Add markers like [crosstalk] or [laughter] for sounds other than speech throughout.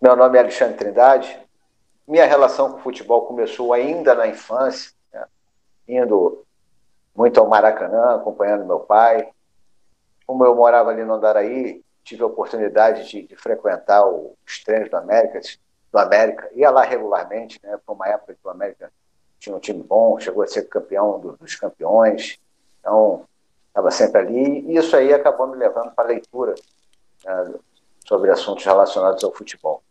Meu nome é Alexandre Trindade. Minha relação com o futebol começou ainda na infância, né? indo muito ao Maracanã, acompanhando meu pai. Como eu morava ali no Andaraí, tive a oportunidade de, de frequentar os treinos do América, do América, ia lá regularmente, né? Foi uma época que o América tinha um time bom, chegou a ser campeão do, dos campeões, então estava sempre ali, e isso aí acabou me levando para a leitura né, sobre assuntos relacionados ao futebol.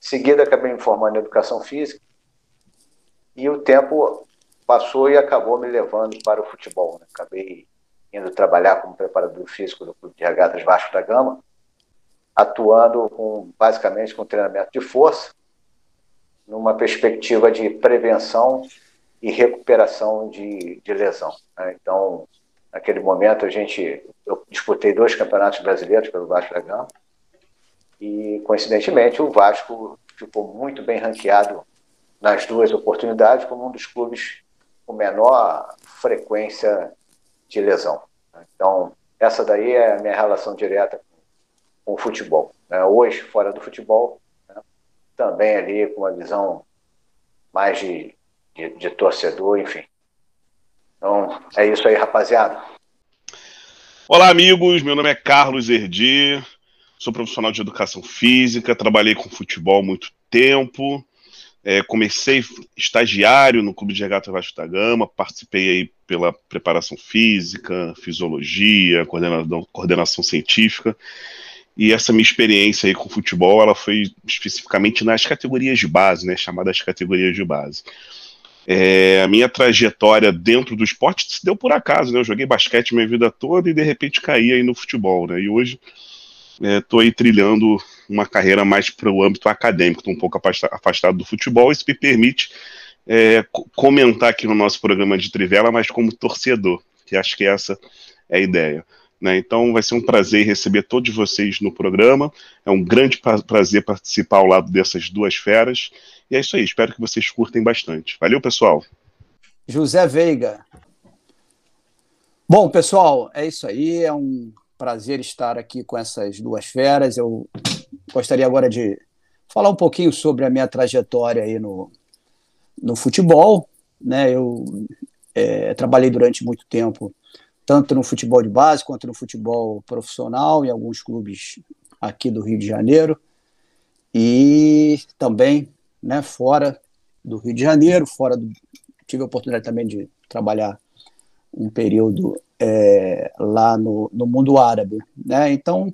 Seguida, acabei me formando em educação física, e o tempo passou e acabou me levando para o futebol. Né? Acabei indo trabalhar como preparador físico do Clube de Regatas Vasco da Gama, atuando com, basicamente com treinamento de força, numa perspectiva de prevenção e recuperação de, de lesão. Né? Então, naquele momento, a gente, eu disputei dois campeonatos brasileiros pelo Vasco da Gama e, coincidentemente, o Vasco ficou muito bem ranqueado nas duas oportunidades como um dos clubes com menor frequência de lesão. Então, essa daí é a minha relação direta com o futebol. Né? Hoje, fora do futebol, né? também ali com uma visão mais de, de, de torcedor, enfim. Então, é isso aí, rapaziada. Olá, amigos. Meu nome é Carlos Erdi. Sou profissional de educação física, trabalhei com futebol há muito tempo. É, comecei estagiário no Clube de Regata Vasco da Gama, participei aí pela preparação física, fisiologia, coordenação, coordenação científica. E essa minha experiência aí com futebol, ela foi especificamente nas categorias de base, né, chamadas categorias de base. É, a minha trajetória dentro do esporte se deu por acaso, né? Eu joguei basquete minha vida toda e de repente caí aí no futebol, né? E hoje estou é, aí trilhando uma carreira mais para o âmbito acadêmico, estou um pouco afastado do futebol, isso me permite é, comentar aqui no nosso programa de Trivela, mas como torcedor, que acho que essa é a ideia. Né? Então vai ser um prazer receber todos vocês no programa, é um grande pra prazer participar ao lado dessas duas feras, e é isso aí, espero que vocês curtem bastante. Valeu, pessoal! José Veiga. Bom, pessoal, é isso aí, é um prazer estar aqui com essas duas feras. Eu gostaria agora de falar um pouquinho sobre a minha trajetória aí no, no futebol. Né? Eu é, trabalhei durante muito tempo, tanto no futebol de base quanto no futebol profissional, em alguns clubes aqui do Rio de Janeiro, e também né, fora do Rio de Janeiro, fora do, tive a oportunidade também de trabalhar um período é, lá no, no mundo árabe. Né? Então,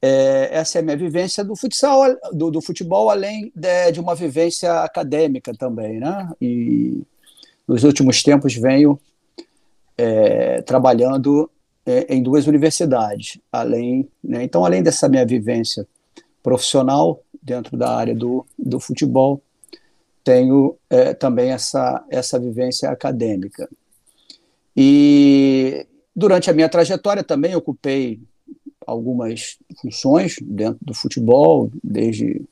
é, essa é a minha vivência do futsal, do, do futebol, além de, de, uma vivência acadêmica também. Né? E nos últimos tempos venho é, trabalhando é, em duas universidades. Além, né? Então, além dessa minha vivência profissional dentro da área do, do futebol, tenho é, também essa, essa vivência acadêmica. E durante a minha trajetória também ocupei algumas funções dentro do futebol, desde,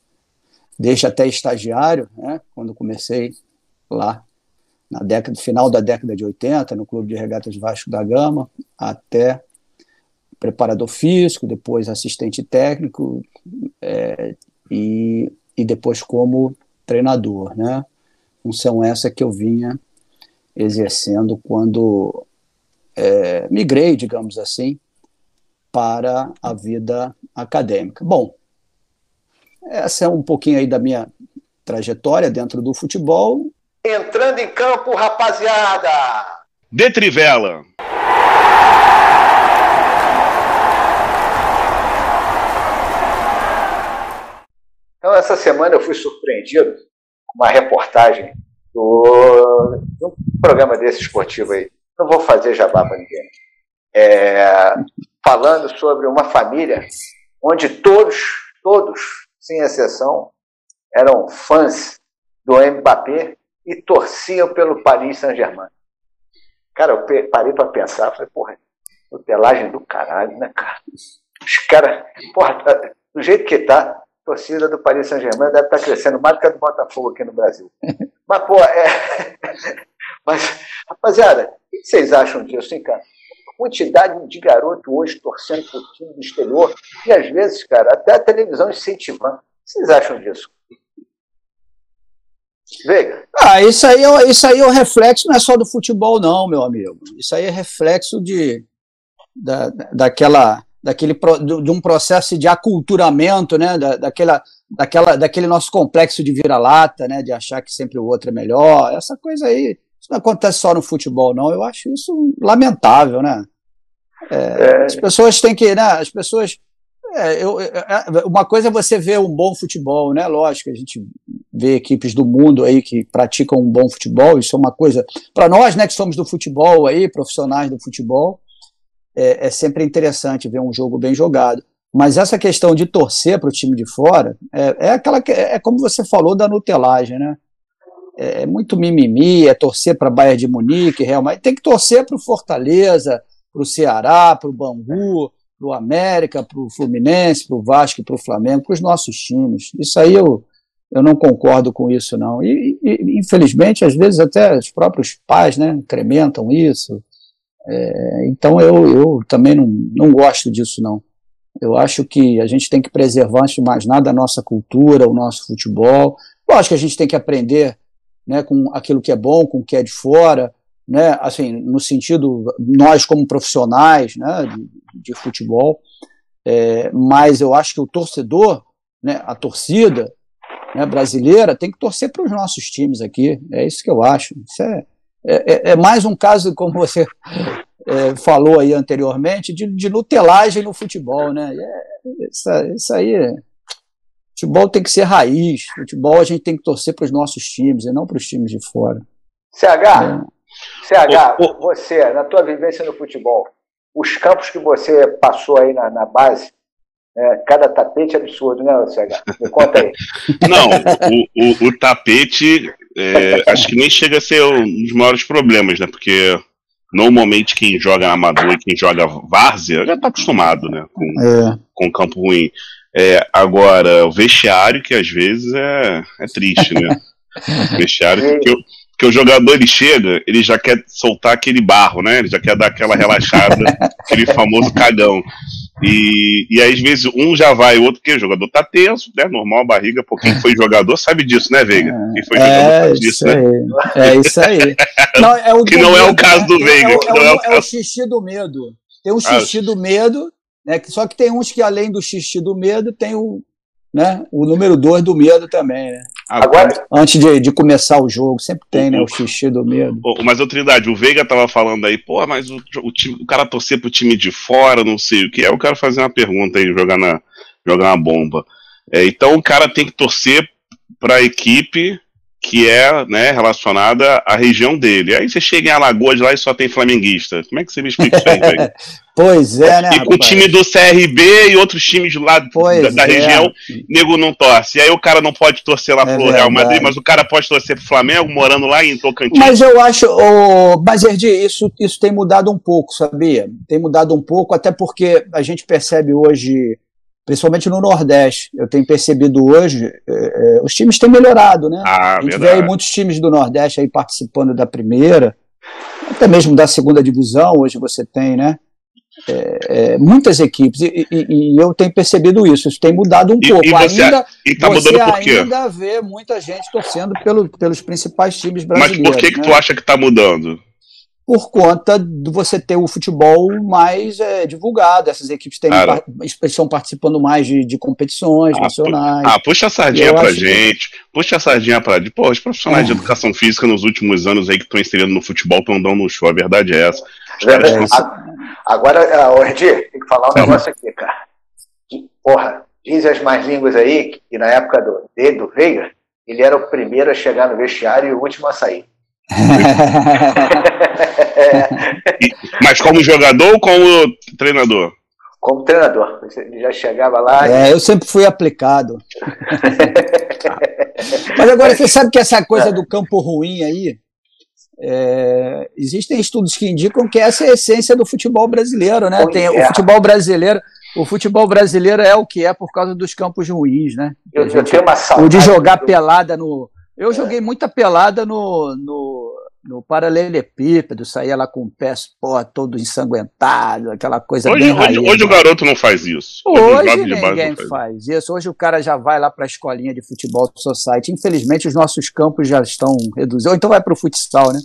desde até estagiário, né, quando comecei lá na década final da década de 80, no Clube de Regatas Vasco da Gama, até preparador físico, depois assistente técnico é, e, e depois como treinador, né? Função essa que eu vinha exercendo quando é, migrei, digamos assim, para a vida acadêmica. Bom, essa é um pouquinho aí da minha trajetória dentro do futebol. Entrando em campo, rapaziada! De Trivela! Então, essa semana eu fui surpreendido com uma reportagem do, de um programa desse esportivo aí. Não vou fazer jabá para ninguém. É, falando sobre uma família onde todos, todos, sem exceção, eram fãs do Mbappé e torciam pelo Paris Saint-Germain. Cara, eu parei para pensar, falei, porra, tutelagem do caralho, né, cara? Os caras, porra, tá, do jeito que tá, a torcida do Paris Saint-Germain deve estar tá crescendo mais do que a do Botafogo aqui no Brasil. [laughs] Mas, pô, é. Mas, rapaziada, o que vocês acham disso, hein, cara? quantidade de garoto hoje torcendo por time do exterior, e às vezes, cara, até a televisão incentivando. vocês acham disso? Veiga. Ah, isso aí, é, isso aí é o reflexo, não é só do futebol, não, meu amigo. Isso aí é reflexo de, da, daquela, daquele, de um processo de aculturamento, né? Da, daquela, daquela, daquele nosso complexo de vira-lata, né? De achar que sempre o outro é melhor. Essa coisa aí, isso não acontece só no futebol, não. Eu acho isso lamentável, né? É, é. As pessoas têm que, né? As pessoas é, eu, é, é, uma coisa é você ver um bom futebol, né? Lógico, a gente vê equipes do mundo aí que praticam um bom futebol, isso é uma coisa. Para nós, né, que somos do futebol aí, profissionais do futebol, é, é, sempre interessante ver um jogo bem jogado. Mas essa questão de torcer para o time de fora é, é aquela que, é como você falou da nutelagem, né? É, é muito mimimi, é torcer para Bayern de Munique, Real Madrid. Tem que torcer para o Fortaleza, para o Ceará, para o Bangu para o América, para o Fluminense, para o Vasco, para o Flamengo, para os nossos times. Isso aí eu, eu não concordo com isso, não. E, e infelizmente, às vezes até os próprios pais né, incrementam isso. É, então eu, eu também não, não gosto disso, não. Eu acho que a gente tem que preservar, antes de mais nada, a nossa cultura, o nosso futebol. Lógico que a gente tem que aprender né, com aquilo que é bom, com o que é de fora, né, assim, no sentido, nós como profissionais né, de, de futebol, é, mas eu acho que o torcedor, né, a torcida né, brasileira, tem que torcer para os nossos times aqui, é isso que eu acho. Isso é, é, é, é mais um caso, como você é, falou aí anteriormente, de, de nutelagem no futebol, né? É, isso, isso aí. Futebol tem que ser raiz. Futebol a gente tem que torcer para os nossos times e não para os times de fora. CH, CH, o... você, na tua vivência no futebol, os campos que você passou aí na, na base, é, cada tapete é absurdo, né, CH? Me conta aí. [laughs] Não, o, o, o tapete é, [laughs] acho que nem chega a ser um dos maiores problemas, né? Porque normalmente quem joga amador e quem joga várzea já está acostumado, né? Com, é. com campo ruim. É, agora, o vestiário, que às vezes é, é triste, né? O [laughs] vestiário que eu, que o jogador ele chega, ele já quer soltar aquele barro, né? Ele já quer dar aquela relaxada, [laughs] aquele famoso cagão. E, e aí, às vezes, um já vai, o outro que o jogador tá tenso, né? Normal a barriga, porque quem foi jogador sabe disso, né, Veiga? Quem foi jogador é, sabe disso, né? É isso aí. [laughs] Não, é o que não é o caso do Veiga. É, o, é, o, é o xixi do medo. Tem um ah, xixi ah, do medo, né? Só que tem uns que, além do xixi do medo, tem o, né? O número dois do medo também, né? Agora, antes de, de começar o jogo, sempre tem, né? O xixi do medo. Mas, ô Trindade, o Veiga tava falando aí, pô, mas o, o, time, o cara torcer pro time de fora, não sei o que. É, eu quero fazer uma pergunta aí, jogar na, jogar uma bomba. É, então o cara tem que torcer para a equipe que é né, relacionada à região dele. Aí você chega em Alagoas lá e só tem flamenguista. Como é que você me explica isso aí, velho? [laughs] pois é, né? E com o time do CRB e outros times lá da, da é. região, nego não torce. E aí o cara não pode torcer lá é pro Real Madrid, mas o cara pode torcer pro Flamengo, morando lá em Tocantins. Mas eu acho, oh, mas Erdi, isso, isso tem mudado um pouco, sabia? Tem mudado um pouco, até porque a gente percebe hoje principalmente no Nordeste. Eu tenho percebido hoje, é, é, os times têm melhorado, né? Ah, a gente verdade. vê aí muitos times do Nordeste aí participando da primeira, até mesmo da segunda divisão, hoje você tem, né? É, é, muitas equipes, e, e, e, eu tenho percebido isso, isso tem mudado um e, pouco. E você, ainda e tá você ainda vê muita gente torcendo pelo, pelos principais times brasileiros. Mas por que, né? que tu acha que está mudando? Por conta de você ter o futebol mais é, divulgado. Essas equipes têm, estão participando mais de, de competições ah, nacionais. Ah, puxa a sardinha pra gente. Que... Puxa a sardinha pra. Pô, os profissionais é. de educação física nos últimos anos aí que estão inserindo no futebol estão dando no show. A verdade é essa. É, estão... Agora, uh, Ordi, tem que falar um uhum. negócio aqui, cara. Porra, diz as mais línguas aí que na época do, dele, do Veiga, ele era o primeiro a chegar no vestiário e o último a sair. [laughs] Mas como jogador ou como treinador? Como treinador. Ele já chegava lá. É, e... eu sempre fui aplicado. Mas agora você sabe que essa coisa do campo ruim aí. É, existem estudos que indicam que essa é a essência do futebol brasileiro, né? Tem, o futebol brasileiro, o futebol brasileiro é o que é por causa dos campos ruins, né? Eu, gente, eu tenho uma O de jogar pelada no, eu joguei muita pelada no, no, no paralelepípedo, saía lá com o pé pô, todo ensanguentado, aquela coisa hoje, bem hoje, hoje, o garoto não faz isso. Hoje, hoje ninguém faz, faz isso. Hoje o cara já vai lá para a escolinha de futebol society. Infelizmente, os nossos campos já estão reduzidos. Ou então vai para o futsal, né?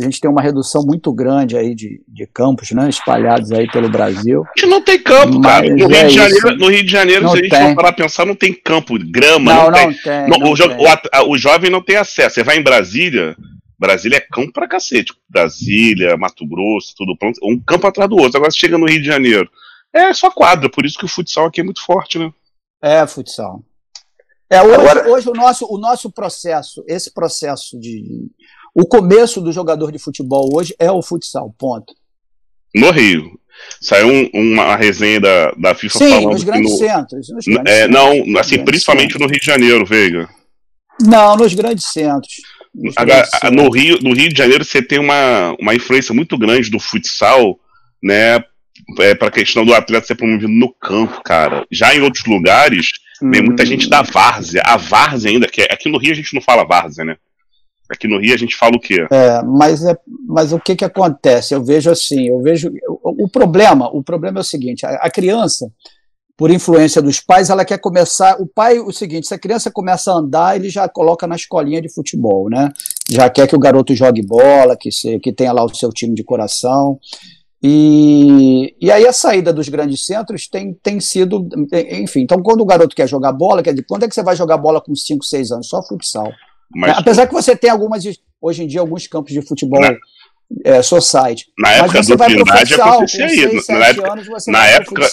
A gente tem uma redução muito grande aí de, de campos, né? Espalhados aí pelo Brasil. A gente não tem campo, cara. No, Rio, é de Janeiro, no Rio de Janeiro, se a gente tem. for parar pensar, não tem campo, grama, não, não, tem. Não tem, não, o, tem. O, o, jovem não tem acesso. Você vai em Brasília, Brasília é campo pra cacete. Brasília, Mato Grosso, tudo pronto. Um campo atrás do outro. Agora você chega no Rio de Janeiro. É só quadra, por isso que o futsal aqui é muito forte, né? É, futsal. É, hoje, Agora... hoje o, nosso, o nosso processo, esse processo de. O começo do jogador de futebol hoje é o futsal, ponto. No Rio. Saiu um, uma resenha da, da FIFA Sim, falando nos grandes no, centros. Nos grandes é, centros, não, assim, principalmente centros. no Rio de Janeiro, Veiga. Não, nos grandes centros. Agora, no Rio, no Rio de Janeiro você tem uma, uma influência muito grande do futsal, né? É, para a questão do atleta ser promovido no campo, cara. Já em outros lugares, hum. tem muita gente da várzea. A várzea ainda, que é, aqui no Rio a gente não fala várzea, né? Aqui no Rio a gente fala o quê? É, mas, é, mas o que que acontece? Eu vejo assim, eu vejo o, o problema, o problema é o seguinte, a, a criança, por influência dos pais, ela quer começar. O pai, o seguinte, se a criança começa a andar, ele já coloca na escolinha de futebol, né? Já quer que o garoto jogue bola, que, se, que tenha lá o seu time de coração. E, e aí a saída dos grandes centros tem, tem sido, enfim, então quando o garoto quer jogar bola, quer dizer, quando é que você vai jogar bola com 5, 6 anos? Só futsal. Mas, Apesar que você tem algumas, hoje em dia, alguns campos de futebol na, é, society. Na época do Trindade acontecia isso. Na época, na, época,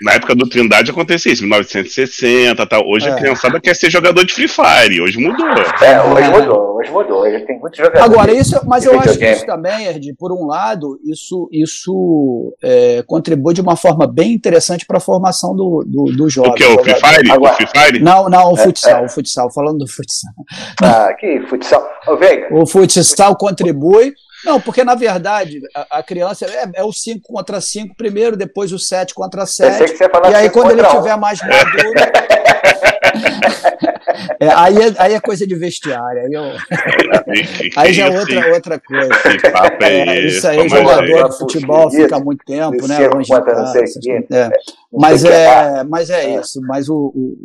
na época do Trindade acontecia isso, 1960 tal. Hoje é. a criançada quer ser jogador de Free Fire, hoje mudou. É, hoje mudou, hoje mudou. Hoje tem muitos jogadores. Agora, isso, mas eu acho que isso também, Erd, por um lado, isso, isso é, contribui de uma forma bem interessante para a formação do, do, do jovem. O que? O Free Fire? Agora, o Free Fire? Não, não, o é, futsal, é. o futsal, falando do futsal. Ah, que futsal. Ô, Veiga. O futsal contribui não, porque na verdade a, a criança é, é o 5 contra 5 primeiro, depois o 7 contra 7. E aí quando ele tiver mais maduro. [laughs] é, aí, é, aí é coisa de vestiário. Aí, eu... [laughs] aí já é outra, outra coisa. É, isso aí, jogador de futebol fica muito tempo, né? Longe de casa, é. Mas é, mas é isso. Mas o, o,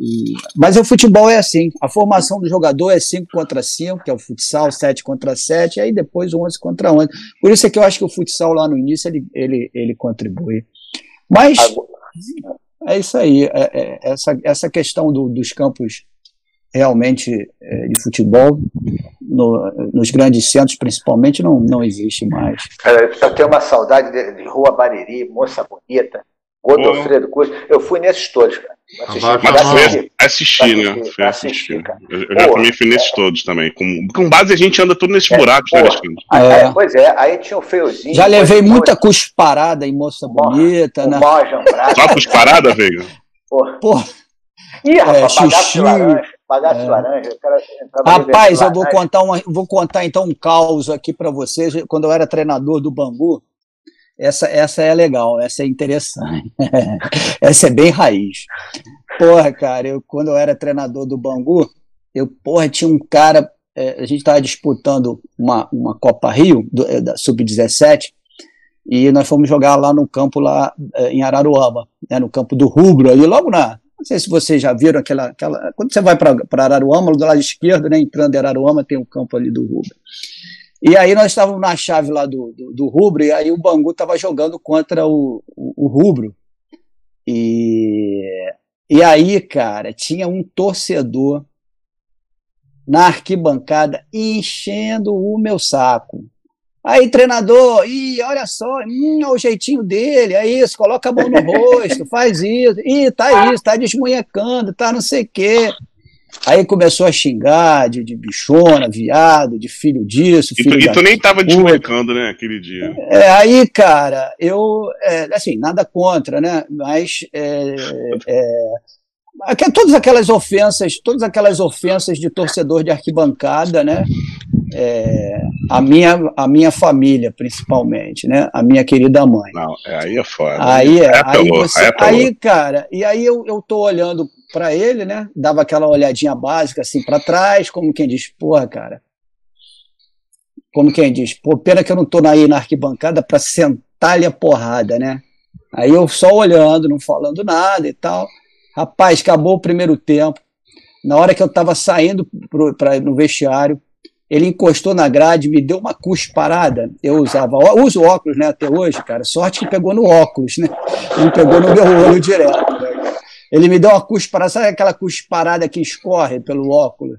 mas o futebol é assim. A formação do jogador é 5 contra 5, que é o futsal, 7 contra 7, aí depois 11 contra 11. Por isso é que eu acho que o futsal lá no início ele, ele, ele contribui. Mas é isso aí. É, é, essa, essa questão do, dos campos realmente é, de futebol no, nos grandes centros principalmente não, não existe mais. eu tenho uma saudade de, de Rua Bariri, Moça Bonita, Godofredo Cruz. Eu fui nesses todos, cara. Assisti, mas foi assistir, né? Assistir. Eu, eu já também fui nesses é, todos também. Com, com base a gente anda tudo nesses é, buracos, né, é. é. Pois é, aí tinha o feiozinho. Já levei muita cusparada em moça bonita, né? Só cusparada, veio? Porra. Porra. Ih, rapaz, é, bagaço de laranja. É. de laranja. Rapaz, eu vou contar, uma, vou contar então um caos aqui para vocês. Quando eu era treinador do Bangu, essa, essa é legal, essa é interessante. [laughs] essa é bem raiz. Porra, cara, eu, quando eu era treinador do Bangu, eu, porra, tinha um cara, é, a gente estava disputando uma, uma Copa Rio, do, é, da Sub-17, e nós fomos jogar lá no campo, lá é, em Araruama, né, no campo do Rubro, ali logo na, não sei se vocês já viram aquela. aquela quando você vai para Araruama, do lado esquerdo, né, entrando em Araruama, tem o um campo ali do Rubro. E aí nós estávamos na chave lá do, do, do Rubro, e aí o Bangu estava jogando contra o, o, o, Rubro. E, e aí, cara, tinha um torcedor na arquibancada enchendo o meu saco. Aí, treinador, ih, olha só, hum, é o jeitinho dele, é isso, coloca a mão no rosto, [laughs] faz isso, ih, tá isso, tá desmunhecando, tá não sei o quê. Aí começou a xingar de, de bichona, viado, de filho disso. Filho e, tu, e tu nem tava desmolecando, né, aquele dia. É, aí, cara, eu, é, assim, nada contra, né, mas é, é, todas aquelas ofensas, todas aquelas ofensas de torcedor de arquibancada, né, é, a, minha, a minha família, principalmente, né? A minha querida mãe. Não, é, aí é foda. Aí é, aí, você, aí, cara, e aí eu, eu tô olhando para ele, né? Dava aquela olhadinha básica assim para trás, como quem diz, porra, cara. como quem diz, pô, pena que eu não tô aí na arquibancada para sentar-lhe a porrada, né? Aí eu só olhando, não falando nada e tal. Rapaz, acabou o primeiro tempo. Na hora que eu estava saindo pro, pra, no vestiário, ele encostou na grade, me deu uma cusparada. Eu usava, uso óculos, né, até hoje, cara. Sorte que pegou no óculos, né? Não pegou no meu olho direto. Né? Ele me deu uma cusparada, sabe aquela cusparada que escorre pelo óculos?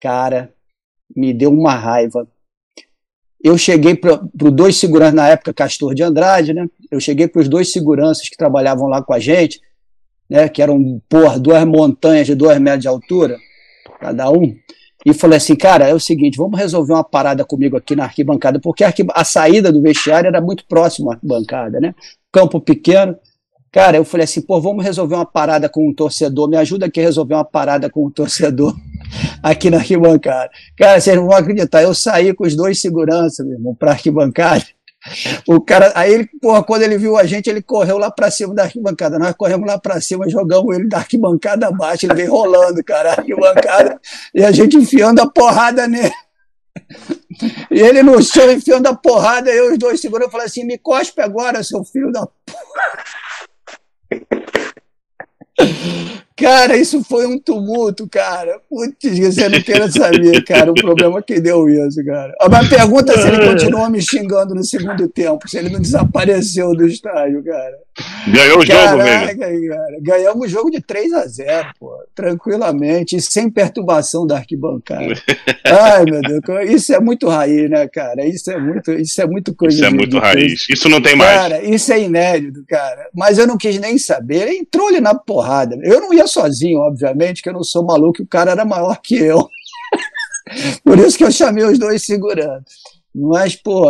Cara, me deu uma raiva. Eu cheguei para os dois seguranças, na época, Castor de Andrade, né? Eu cheguei para os dois seguranças que trabalhavam lá com a gente, né? Que eram, por duas montanhas de dois metros de altura, cada um e falei assim, cara, é o seguinte, vamos resolver uma parada comigo aqui na arquibancada, porque a, a saída do vestiário era muito próxima à arquibancada, né? Campo pequeno. Cara, eu falei assim, pô, vamos resolver uma parada com um torcedor, me ajuda aqui a resolver uma parada com um torcedor [laughs] aqui na arquibancada. Cara, vocês não vão acreditar, eu saí com os dois seguranças, meu irmão, pra arquibancada, o cara, aí porra, quando ele viu a gente, ele correu lá para cima da arquibancada. Nós corremos lá para cima, jogamos ele da arquibancada abaixo, ele veio rolando, cara, a arquibancada, e a gente enfiando a porrada nele. E ele no chão enfiando a porrada, eu os dois segurando, eu falei assim: me cospe agora, seu filho da porra. Cara, isso foi um tumulto, cara. Putz, você não queira saber, cara, o problema que deu isso, cara. Mas pergunta se ele continua me xingando no segundo tempo, se ele não desapareceu do estádio, cara. Ganhou o jogo, velho. Cara, ganhamos o jogo de 3 a 0 pô, tranquilamente, e sem perturbação da arquibancada. [laughs] Ai, meu Deus, isso é muito raiz, né, cara? Isso é muito, isso é muito coisa. Isso é muito raiz. Isso não tem mais. Cara, isso é inédito, cara. Mas eu não quis nem saber. Ele entrou ali na porrada. Eu não ia sozinho, obviamente, que eu não sou maluco, o cara era maior que eu. [laughs] Por isso que eu chamei os dois seguranças. Mas, pô,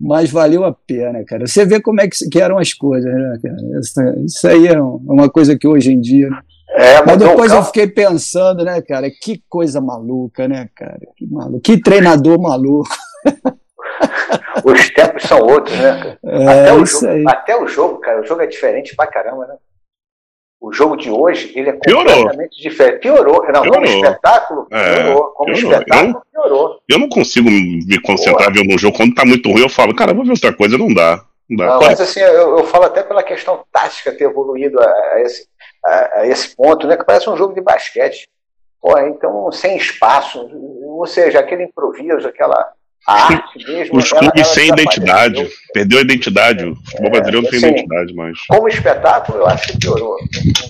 mas valeu a pena, cara. Você vê como é que, que eram as coisas, né, cara? Isso, isso aí é uma coisa que hoje em dia. Né? É, mas depois eu fiquei pensando, né, cara? Que coisa maluca, né, cara? Que maluco. Que treinador maluco. [laughs] Os tempos são outros, né, cara? É, até, o jogo, até o jogo, cara, o jogo é diferente pra caramba, né? O jogo de hoje ele é completamente diferente. Piorou. Não, piorou. como espetáculo, é, piorou. Como piorou. espetáculo, eu, piorou. Eu não consigo me concentrar vendo um jogo. Quando tá muito ruim, eu falo, cara, vou ver outra coisa, não dá. Não dá. Não, mas assim, eu, eu, falo até pela questão tática ter evoluído a, a esse, a, a, esse ponto, né? Que parece um jogo de basquete. Pô, então, sem espaço, ou seja, aquele improviso, aquela a arte mesmo. Os clubes sem identidade. Perdeu a identidade. O futebol é, brasileiro não tem assim, identidade mais. Como espetáculo, eu acho que piorou.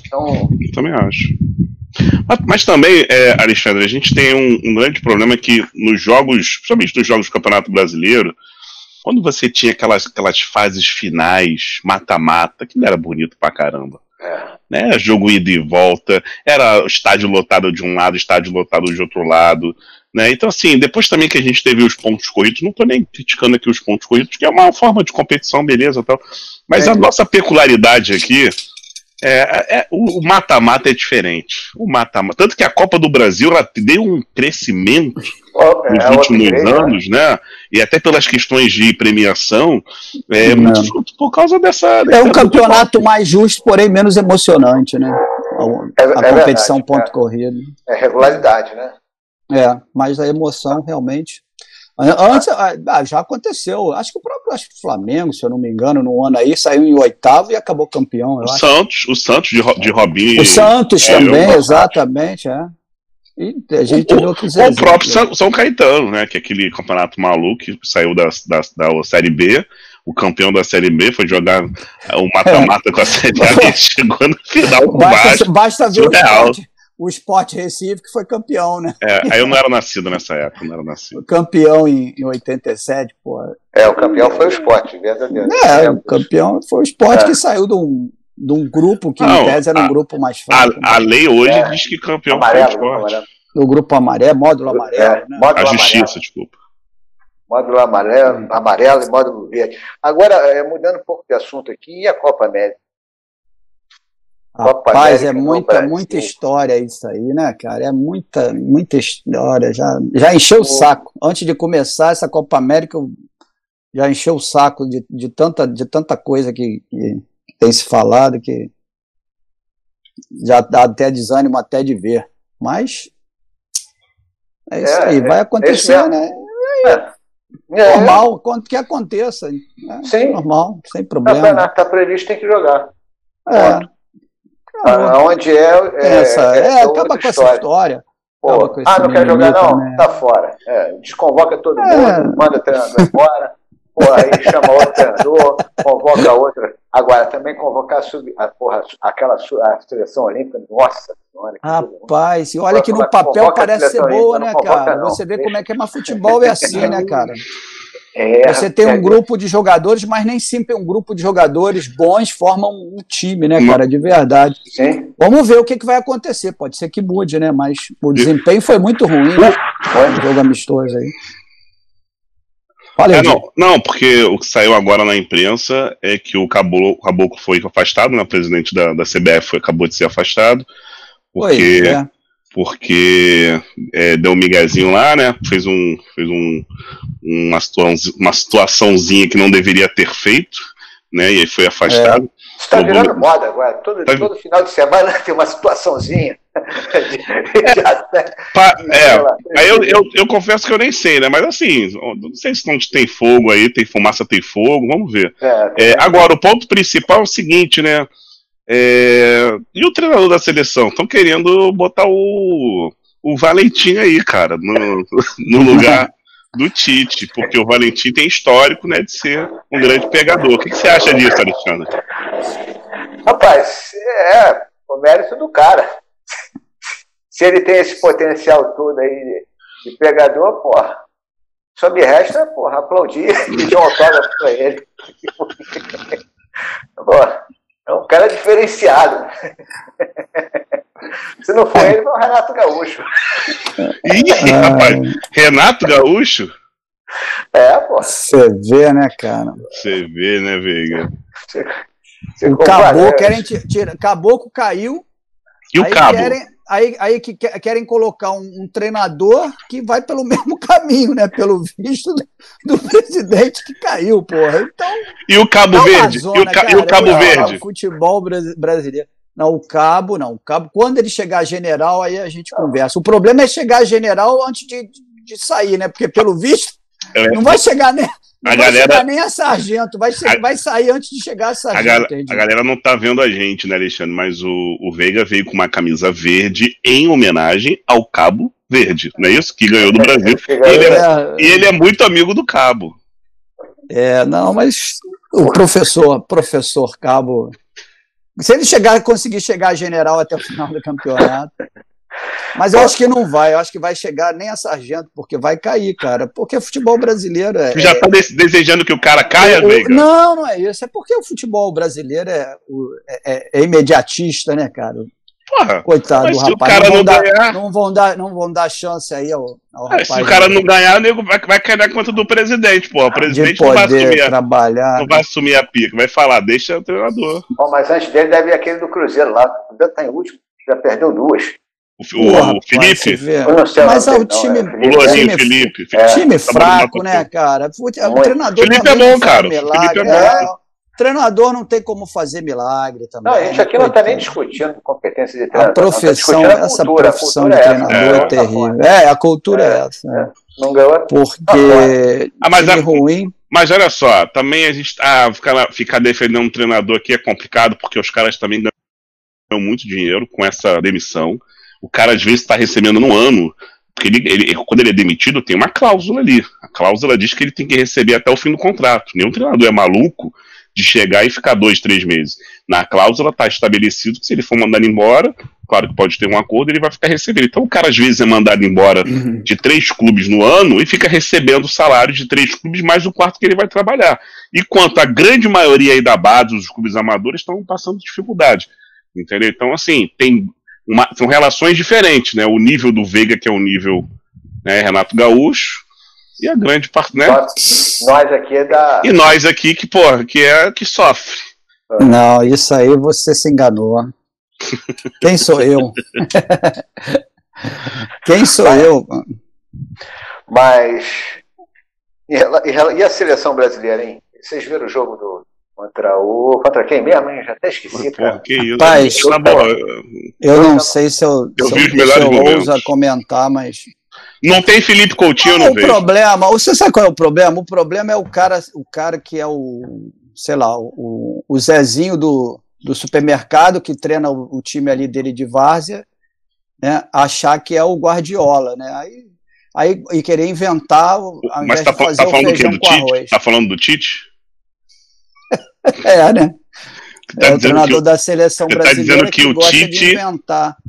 Então... Eu também acho. Mas, mas também, é, Alexandre, a gente tem um, um, grande problema que nos jogos, principalmente nos jogos do Campeonato Brasileiro, quando você tinha aquelas, aquelas fases finais, mata-mata, que não era bonito pra caramba. É. Né? Jogo ida e volta, era estádio lotado de um lado, estádio lotado de outro lado. Né? Então, assim, depois também que a gente teve os pontos corridos, não estou nem criticando aqui os pontos corridos, que é uma forma de competição, beleza tal. Mas é. a nossa peculiaridade aqui é, é o mata-mata é diferente. O mata-mata. Tanto que a Copa do Brasil ela deu um crescimento oh, nos é, últimos né? anos, né? E até pelas questões de premiação, é muito fruto por causa dessa. É um campeonato mais justo, porém menos emocionante, né? A, a é competição verdade, ponto corrido. É regularidade, né? É, mas a emoção realmente. Antes, ah, ah, já aconteceu. Acho que o próprio acho que o Flamengo, se eu não me engano, no ano aí, saiu em oitavo e acabou campeão. o Santos, o Santos de, de Robinho. O Santos é, também, exatamente, é. E a gente o, outros o, o próprio São, São, Caetano, né? Que é aquele campeonato maluco que saiu da, da, da Série B. O campeão da Série B foi jogar o mata-mata é. com a Série A e [laughs] chegou no final com basta, basta ver o esporte, o Sport Recife, que foi campeão, né? É, aí eu não era nascido nessa época, não era nascido. campeão em, em 87, pô. É, o campeão foi o Sport, verdadeiro. É, o campeão foi o Sport é. que saiu de um, de um grupo que, não, em tese, era um a, grupo mais fraco. A, a lei hoje é. diz que campeão amarelo, foi o Sport. Do grupo amarelo, módulo amarelo. É, né? módulo a justiça, amarelo. desculpa. Módulo amarelo, amarelo e módulo verde. Agora, é, mudando um pouco de assunto aqui, e a Copa América? Rapaz, é muita, muita história isso aí, né, cara? É muita, muita história. Já, já encheu o saco. Antes de começar essa Copa América, já encheu o saco de, de, tanta, de tanta coisa que, que tem se falado que já dá até desânimo até de ver. Mas é isso é, aí, vai é, acontecer, né? É, É. Normal, quanto que aconteça. Né? Sim. Normal, sem problema. Está tá previsto, tem que jogar. É. Aonde é, é, essa, é, é acaba com essa história. Pô, ah, não quer jogar não? Né? Tá fora. É, desconvoca todo é. mundo, manda o treinador embora. Pô, aí chama outro treinador, convoca outra. Agora, também convocar a, sub, a, porra, aquela a seleção olímpica, nossa senhora. Rapaz, e olha que no papel parece ser boa, né, cara? Não. Você vê como é que é, mas futebol é assim, né, [laughs] cara? É, você tem um é, grupo de jogadores, mas nem sempre um grupo de jogadores bons formam um time, né, cara, de verdade. Sim. Vamos ver o que, que vai acontecer. Pode ser que mude, né? Mas o desempenho foi muito ruim, né? O jogo amistoso aí. É, não, não, porque o que saiu agora na imprensa é que o Caboclo, Caboclo foi afastado, né? O presidente da, da CBF foi, acabou de ser afastado. Porque, é. Porque é, deu um miguezinho lá, né? Fez, um, fez um, uma, situação, uma situaçãozinha que não deveria ter feito, né? E aí foi afastado. É. Está virando moda agora. Todo, tá... todo final de semana [laughs] tem uma situaçãozinha. [laughs] pa, [laughs] é, aí eu, eu, eu, confesso que eu nem sei, né? Mas assim, não sei se onde tem fogo aí, tem fumaça, tem fogo, vamos ver. É, é, agora, o ponto principal é o seguinte, né? É, e o treinador da seleção? Estão querendo botar o, o Valentim aí, cara, no, [laughs] no lugar do Tite, porque o Valentim tem histórico né, de ser um grande pegador. O que, que você acha disso, Alexandre? Rapaz, é o mérito do cara. Se ele tem esse potencial todo aí de, de pegador, porra, só me resta, porra, aplaudir [laughs] e pedir um autógrafo pra ele. [laughs] é um cara diferenciado. [laughs] Se não for ele, vai o Renato Gaúcho. Ih, rapaz, Renato Gaúcho? É, pô. Você vê, né, cara? Você vê, né, Veiga? o Caboclo, querem tirar. Caboclo caiu. E o Cabo? Querem, aí, aí que querem colocar um, um, treinador que vai pelo [laughs] mesmo caminho, né? Pelo visto do, do presidente que caiu, porra. Então. E o Cabo Verde? Zona, e, o, cara, e o Cabo Verde? Futebol brasileiro. Não, o cabo, não. O cabo, quando ele chegar a general, aí a gente conversa. O problema é chegar a general antes de, de sair, né? Porque, pelo visto, é. não vai chegar nem, não a vai galera, chegar nem a sargento, vai, ser, a, vai sair antes de chegar a sargento. A, a, galera não tá vendo a gente, né, Alexandre? Mas o, o Veiga veio com uma camisa verde em homenagem ao Cabo Verde, não é isso? Que ganhou do Brasil. E ele é, e ele é muito amigo do Cabo. É, não, mas o professor, professor Cabo se ele chegar, conseguir chegar a general até o final do campeonato. Mas eu acho que não vai, eu acho que vai chegar nem a sargento, porque vai cair, cara. Porque o futebol brasileiro é. Tu já tá desejando que o cara caia, Veiga? Não, não é isso. É porque o futebol brasileiro é, é, é imediatista, né, cara? Porra, Coitado do rapaz. Cara não, vão não, dar, não, vão dar, não vão dar chance aí ao, ao é, rapaz. Se o cara não ganhar, o nego vai, vai cair na conta do presidente, pô. O presidente não vai assumir trabalhar, a, não vai assumir a pica, vai falar, deixa o treinador. Oh, mas antes dele deve ir aquele do Cruzeiro lá. Ainda tá em último, já perdeu duas. O, Porra, o Felipe? Mas é o time. O Lourinho, Felipe. É. Time fraco, né, cara? O treinador. Felipe é bom, cara. Felipe é bom. É, Treinador não tem como fazer milagre também. Não, a gente aqui não está nem discutindo competência de treinador. A profissão, tá essa cultura, profissão de é treinador é, é terrível. É, a cultura é, é essa. É. Não ganhou. Porque ah, mas é ruim. Mas olha só, também a gente ah, ficar, ficar defendendo um treinador aqui é complicado, porque os caras também ganham muito dinheiro com essa demissão. O cara às vezes está recebendo no ano porque ele, ele, quando ele é demitido, tem uma cláusula ali. A cláusula diz que ele tem que receber até o fim do contrato. Nenhum treinador é maluco de chegar e ficar dois, três meses. Na cláusula está estabelecido que se ele for mandado embora, claro que pode ter um acordo, ele vai ficar recebendo. Então o cara às vezes é mandado embora uhum. de três clubes no ano e fica recebendo o salário de três clubes mais o quarto que ele vai trabalhar. Enquanto a grande maioria aí da base, os clubes amadores, estão passando dificuldade. Entendeu? Então, assim, tem uma, são relações diferentes, né? O nível do Veiga, que é o nível né, Renato Gaúcho, e a grande parte, né? Nós, nós aqui é da. E nós aqui que, porra, que é que sofre. Não, isso aí você se enganou. Quem sou eu? [laughs] Quem sou mas, eu? Mas. E a seleção brasileira, hein? Vocês viram o jogo do, contra o. Contra quem mesmo, hein? Já até esqueci. Porra, que isso, Rapaz, eu, eu não sei se eu, eu, se eu, se eu ouso comentar, mas Não tem Felipe Coutinho, não, não o vejo. problema, você sabe qual é o problema? O problema é o cara, o cara que é o, sei lá, o, o Zezinho do, do supermercado que treina o, o time ali dele de várzea, né, achar que é o Guardiola, né? Aí, aí e querer inventar, ao Mas tá, tá falando do quê? Do Tite? Tá falando do Tite? [laughs] é, né? Tá é o treinador o, da seleção tá brasileira tá que, que o Tite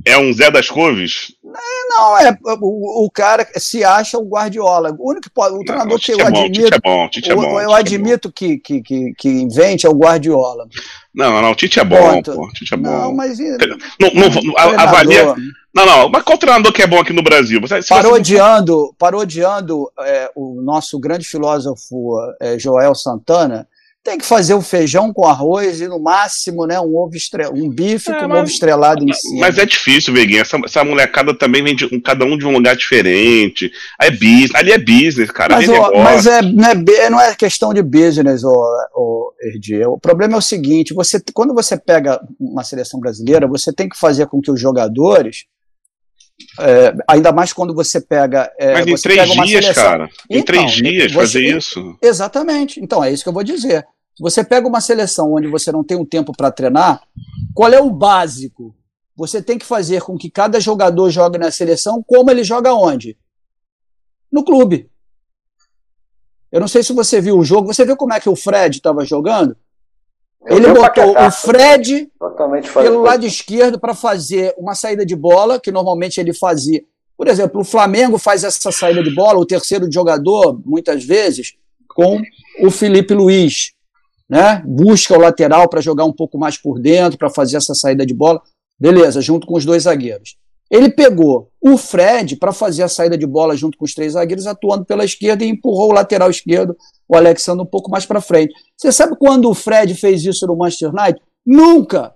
é um Zé das Couves? Não, é o, o, cara se acha o Guardiola. O único pode, o não, treinador que eu é bom, admito, é bom, é bom, eu admito que, que, que, que invente é o Guardiola. Não, não, o Tite é bom, pô. O Tite é bom. Não, mas não, não, avalia. Não, não, mas qual treinador que é bom aqui no Brasil? Você, parodiando, você... parodiando é, o nosso grande filósofo é, Joel Santana, tem que fazer o feijão com arroz e no máximo, né, um ovo estrelado, um bife é, com mas, um ovo estrelado em cima. Mas é difícil, Veguinha. Essa, essa molecada também vem de cada um de um lugar diferente. Aí é business, ali é business, cara. Mas, ó, mas é, não, é, não é questão de business, ô, ô, Erdi. O problema é o seguinte: você, quando você pega uma seleção brasileira, você tem que fazer com que os jogadores é, ainda mais quando você pega. É, Mas em três dias, seleção... cara. Em então, três dias você... fazer isso. Exatamente. Então, é isso que eu vou dizer. Você pega uma seleção onde você não tem um tempo para treinar, qual é o básico? Você tem que fazer com que cada jogador jogue na seleção como ele joga onde? No clube. Eu não sei se você viu o jogo. Você viu como é que o Fred estava jogando? Ele botou o Fred pelo lado esquerdo para fazer uma saída de bola, que normalmente ele fazia. Por exemplo, o Flamengo faz essa saída de bola, o terceiro jogador, muitas vezes, com o Felipe Luiz né? Busca o lateral para jogar um pouco mais por dentro, para fazer essa saída de bola. Beleza, junto com os dois zagueiros. Ele pegou o Fred para fazer a saída de bola junto com os três zagueiros, atuando pela esquerda e empurrou o lateral esquerdo, o Alexandre, um pouco mais para frente. Você sabe quando o Fred fez isso no Manchester United? Nunca!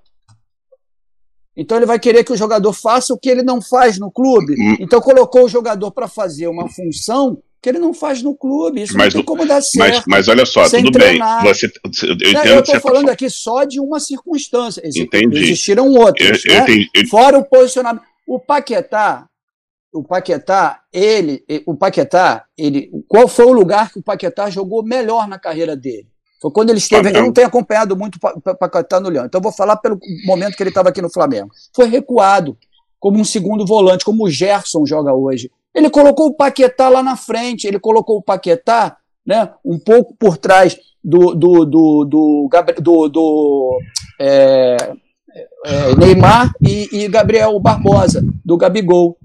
Então ele vai querer que o jogador faça o que ele não faz no clube. Hum. Então colocou o jogador para fazer uma função que ele não faz no clube. Isso mas, não tem como dar certo. Mas, mas olha só, tudo treinar. bem. Você, eu estou falando aqui só de uma circunstância. Entendi. Existiram outras. Eu, né? eu Fora o posicionamento. O Paquetá, o Paquetá, ele, o Paquetá, ele, qual foi o lugar que o Paquetá jogou melhor na carreira dele? Foi quando ele esteve. Eu não tenho acompanhado muito o Paquetá no Leão, então vou falar pelo momento que ele estava aqui no Flamengo. Foi recuado, como um segundo volante, como o Gerson joga hoje. Ele colocou o Paquetá lá na frente, ele colocou o Paquetá né, um pouco por trás do, do, do, do, do, do é, é, Neymar e, e, Gabriel Barbosa, do Gabigol.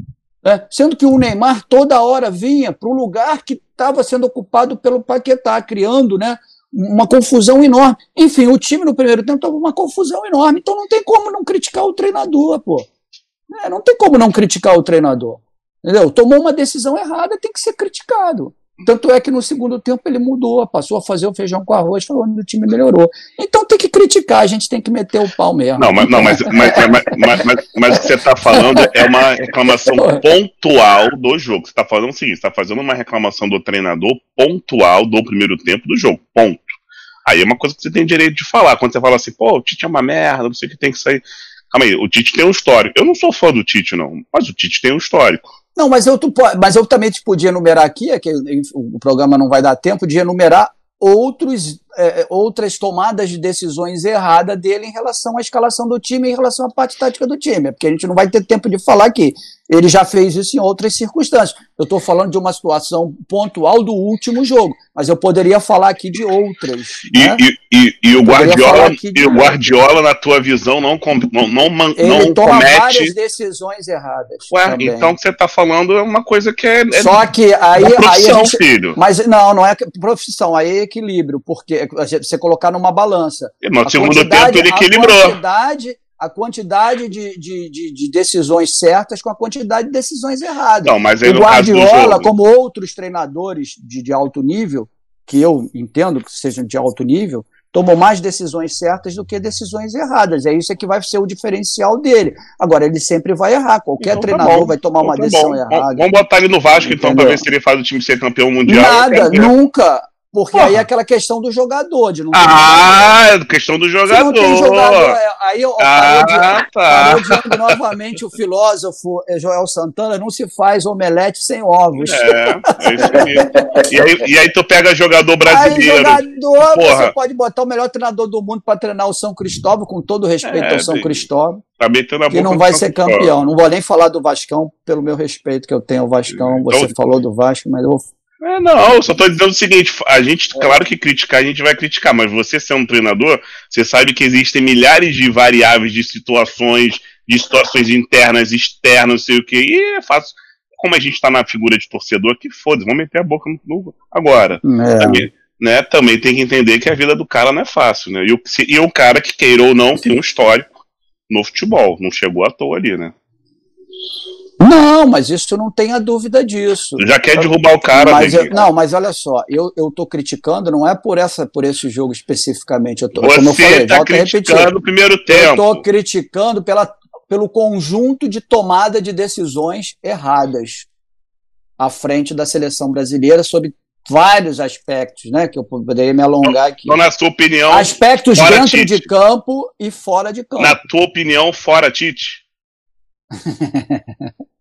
Né? Sendo que o Neymar toda hora vinha para o lugar que estava sendo ocupado pelo Paquetá, criando né, uma confusão enorme. Enfim, o time no primeiro tempo estava uma confusão enorme, então não tem como não criticar o treinador, pô. É, não tem como não criticar o treinador. Entendeu? Tomou uma decisão errada, tem que ser criticado. Tanto é que no segundo tempo ele mudou, passou a fazer o feijão com arroz, falando que o time melhorou. Então tem que criticar, a gente tem que meter o pau mesmo. Não, mas, não, mas, mas, mas, mas, mas o que você está falando é uma reclamação pontual do jogo. Você está falando o seguinte: está fazendo uma reclamação do treinador pontual do primeiro tempo do jogo. Ponto. Aí é uma coisa que você tem direito de falar. Quando você fala assim, pô, o Tite é uma merda, não sei o que tem que sair. Calma aí, o Tite tem um histórico. Eu não sou fã do Tite, não, mas o Tite tem um histórico. Não, mas eu, mas eu também te podia enumerar aqui, é que o programa não vai dar tempo de enumerar outros, é, outras tomadas de decisões erradas dele em relação à escalação do time, em relação à parte tática do time, porque a gente não vai ter tempo de falar aqui. Ele já fez isso em outras circunstâncias. Eu estou falando de uma situação pontual do último jogo, mas eu poderia falar aqui de outras. E, né? e, e, e o, Guardiola, de... o Guardiola, na tua visão, não, não, não, não Ele toma comete... várias decisões erradas. Ué, também. então o que você está falando é uma coisa que é. é Só que aí. aí a gente... filho. Mas não, não é profissão, aí é equilíbrio, porque você colocar numa balança. No segundo tempo ele equilibrou. A quantidade a quantidade de, de, de, de, decisões certas com a quantidade de decisões erradas. Não, mas o Guardiola, como outros treinadores de, de alto nível, que eu entendo que sejam de alto nível, tomou mais decisões certas do que decisões erradas. É isso que vai ser o diferencial dele. Agora, ele sempre vai errar. Qualquer então, tá treinador tá vai tomar então, uma tá decisão bom. errada. Vamos botar ele no Vasco, Entendeu? então, para ver se ele faz o time ser campeão mundial. Nada, nunca. Porque Porra. aí é aquela questão do jogador, de não Ah, é questão do jogador. não tem jogador, é, aí ó, ah, parodiando, tá. parodiando novamente o filósofo é, Joel Santana, não se faz omelete sem ovos. É, é isso mesmo. E aí, e aí tu pega jogador brasileiro. Aí, jogador, Porra. você pode botar o melhor treinador do mundo para treinar o São Cristóvão, com todo respeito é, ao São Cristóvão. Tá metendo a que não vai ser campeão. Não vou nem falar do Vascão, pelo meu respeito que eu tenho ao Vascão. Então, você falou do Vasco, mas eu vou é, não, só tô dizendo o seguinte: a gente, claro que criticar, a gente vai criticar, mas você ser um treinador, você sabe que existem milhares de variáveis, de situações, de situações internas, externas, não sei o que, e é fácil. Como a gente tá na figura de torcedor, que foda-se, vamos meter a boca no. no agora. É. Também, né, também tem que entender que a vida do cara não é fácil, né? E o, se, e o cara que queira ou não tem um histórico no futebol, não chegou à toa ali, né? Não, mas isso não tenha dúvida disso. Já quer derrubar o cara, mas eu, Não, mas olha só, eu, eu tô criticando, não é por essa por esse jogo especificamente. Eu tô, Você como eu falei, tá criticando o primeiro tempo. Eu tô criticando pela, pelo conjunto de tomada de decisões erradas à frente da seleção brasileira sobre vários aspectos, né? Que eu poderia me alongar aqui. Então, na sua opinião. Aspectos dentro Tite. de campo e fora de campo. Na tua opinião, fora Tite? [laughs]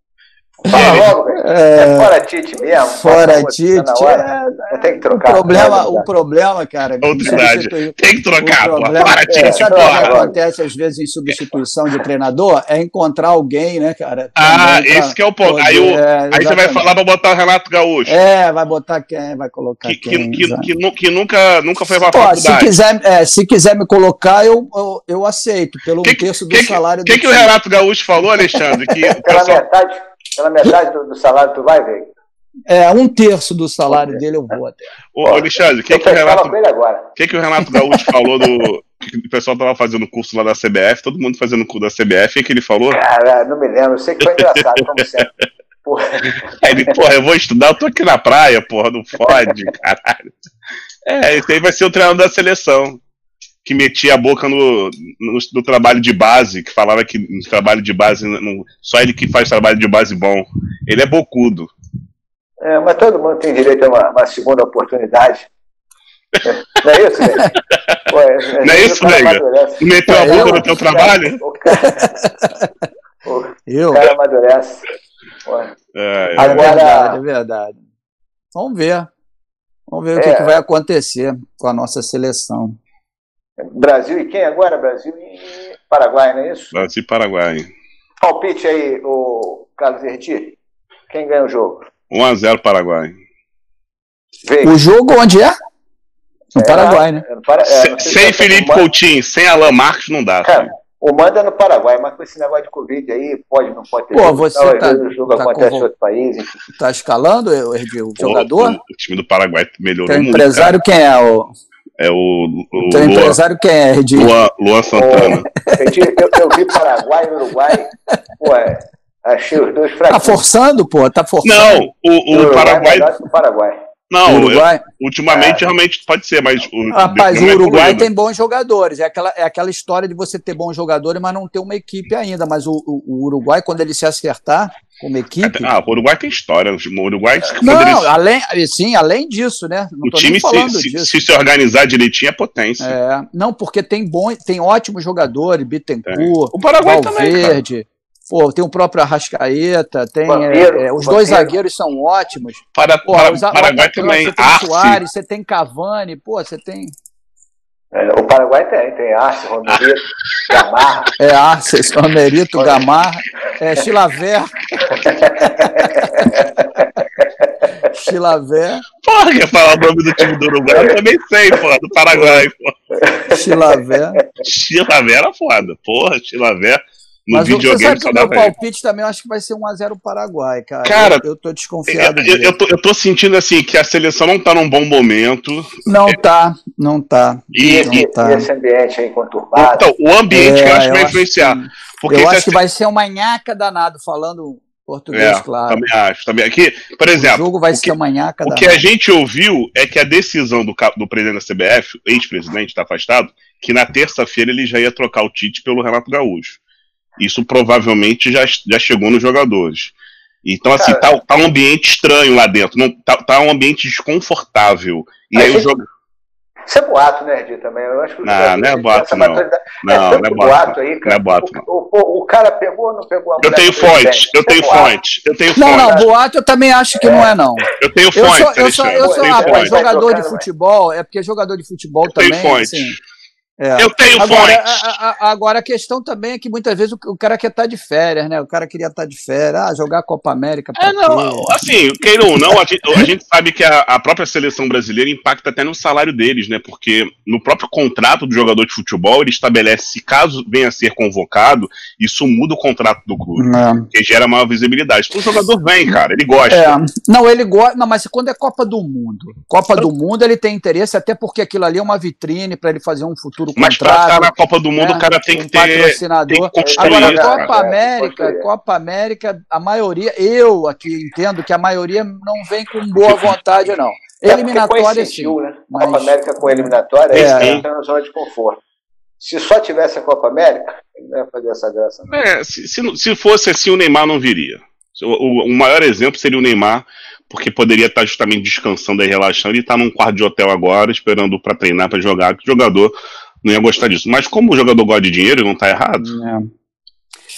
Fala logo, é, é fora Tite mesmo. Fora Tite. É, tem que trocar. O problema, o problema cara. Outridade. Tem que trocar, o problema, fora Tite. É, sabe o que acontece às vezes em substituição de treinador? É encontrar alguém, né, cara? Ah, esse que é o ponto. Poder, aí, o, é, aí você vai falar pra botar o Renato Gaúcho. É, vai botar quem, vai colocar que, quem. Que, que, que, que nunca, nunca foi pra Pô, faculdade. Se quiser, é, se quiser me colocar, eu, eu, eu aceito, pelo que, um terço do salário. O que, que o Renato Gaúcho falou, Alexandre? Que [laughs] Pela metade pela metade do, do salário tu vai, ver? É, um terço do salário dele eu vou até. Ô, Alexandre, o que, que, o Renato, que, que o Renato Gaúcho falou do. Que o pessoal tava fazendo curso lá da CBF, todo mundo fazendo curso da CBF, o que ele falou? Cara, não me lembro, eu sei que foi engraçado, como sempre. [laughs] Porra. Ele, porra, eu vou estudar, eu tô aqui na praia, porra, não fode, caralho. É, esse aí vai ser o treinador da seleção que metia a boca no, no, no, trabalho de base, que falava que no trabalho de base, no, só ele que faz trabalho de base bom. Ele é bocudo. É, mas todo mundo tem direito a uma, uma segunda oportunidade. Não é isso, Nega? É, não é isso, Nega? [laughs] Meteu a boca no teu trabalho? O cara, o eu? cara amadurece. É, é. Agora, é verdade, é verdade. Vamos ver. Vamos ver o que, é. que vai acontecer com a nossa seleção. Brasil e quem agora? Brasil e Paraguai, não é isso? Brasil e Paraguai. Palpite aí, o Carlos Herti. Quem ganha o jogo? 1x0 Paraguai. O jogo onde é? No é, Paraguai, né? É para... é, sem é Felipe Manda... Coutinho, sem Alain Marques não dá. É, o manda é no Paraguai, mas com esse negócio de Covid aí, pode, não pode ter. Pô, você não, tá, o jogo tá acontece em outro país. Enfim. Tá escalando, Erdi, o jogador? O, o, time do Paraguai melhorou Tem muito. empresário cara. quem é? O... É o. o Luan, empresário quem é, Redi? Luan, Luan Santana. eu, eu, vi Paraguai e Uruguai. Ué, achei os dois fracos. Tá forçando, pô? Tá forçando. Não, o, o, o Paraguai. É Paraguai. Não, Uruguai? Eu, ultimamente é. realmente pode ser, mas o Rapaz, o Uruguai tem bons jogadores. É aquela, é aquela história de você ter bons jogadores, mas não ter uma equipe ainda. Mas o, o, o Uruguai, quando ele se acertar como equipe. Ah, o Uruguai tem história. O Uruguai. Não, ele... além, sim, além disso, né? Não o time, se, se, se, se, organizar direitinho, é potência. É, não, porque tem bom, tem ótimos jogadores, Bittencourt, o Paraguai Valverde, também, Pô, tem o próprio Arrascaeta, tem é, é, os dois zagueiros são ótimos. Para, pô, para, os, Paraguai também. Você tem Arce. Soares, você tem Cavani, pô, você tem. É, o Paraguai tem, tem Arce, Romerito, Gamarra. É, Arce, Romerito, Gamarra, é, Chilaver. Chilaver. Porra, quer falar o nome do time do Uruguai? Eu também sei, porra, do Paraguai, porra. Chilaver. Chilaver era foda, porra, Chilaver. No Mas videogame você sabe que o meu palpite também eu acho que vai ser 1x0 Paraguai, cara. Cara, eu, eu tô desconfiado. Eu, eu, tô, eu tô sentindo assim que a seleção não tá num bom momento. Não é. tá, não tá. E, não e, tá. e esse ambiente aí conturbado. Então, o ambiente é, que eu acho que vai influenciar. Que, porque eu acho que vai ser uma nhaca danado, falando português, é, claro. Também acho. Também. Aqui, por exemplo, o jogo vai o ser que, uma nhaca O que a gente ouviu é que a decisão do, do presidente da CBF, ex-presidente, está afastado, que na terça-feira ele já ia trocar o Tite pelo Renato Gaúcho. Isso provavelmente já, já chegou nos jogadores. Então, assim, tá, tá, um ambiente estranho lá dentro, não, tá, tá um ambiente desconfortável. E aí, aí o jogo. Isso é boato, né, Edi, também? Eu acho que não, não é boato, não. Não, é não é boato. Aí, cara. Não é boato, não. O, o, o cara pegou ou não pegou a Eu tenho fonte, eu tenho fonte, eu tenho fonte. Não, não, boato eu também acho que é. não é, não. Eu tenho fonte, Eu sou, eu sou, eu sou rapaz, jogador de futebol, é porque jogador de futebol eu também, tenho fonte. Assim, é. Eu tenho agora, a, a, agora a questão também é que muitas vezes o, o cara quer estar tá de férias, né? O cara queria estar tá de férias, ah, jogar a Copa América. É, não, assim, queira ou não, a gente, a gente sabe que a, a, própria seleção brasileira impacta até no salário deles, né? Porque no próprio contrato do jogador de futebol, ele estabelece se caso venha a ser convocado, isso muda o contrato do clube, é. que gera maior visibilidade. O jogador vem, cara, ele gosta. É. Não, ele gosta, não, mas quando é Copa do Mundo, Copa do Mundo ele tem interesse, até porque aquilo ali é uma vitrine para ele fazer um futuro mas para estar na Copa do Mundo, né? o cara tem que ter. Patrocinador. Tem que Agora, a Copa América, Copa América, a maioria, eu aqui entendo que a maioria não vem com boa vontade, não. É eliminatória, sim. Né? Mas... Copa América com eliminatória, é, é. entra na zona de conforto. Se só tivesse a Copa América, ele não ia fazer essa graça. Não. É, se, se, se fosse assim, o Neymar não viria. O, o, maior exemplo seria o Neymar, porque poderia estar justamente descansando e relaxando. Ele está num quarto de hotel agora, esperando para treinar, para jogar. Que jogador não ia gostar disso. Mas como o jogador gosta de dinheiro, não está errado. É.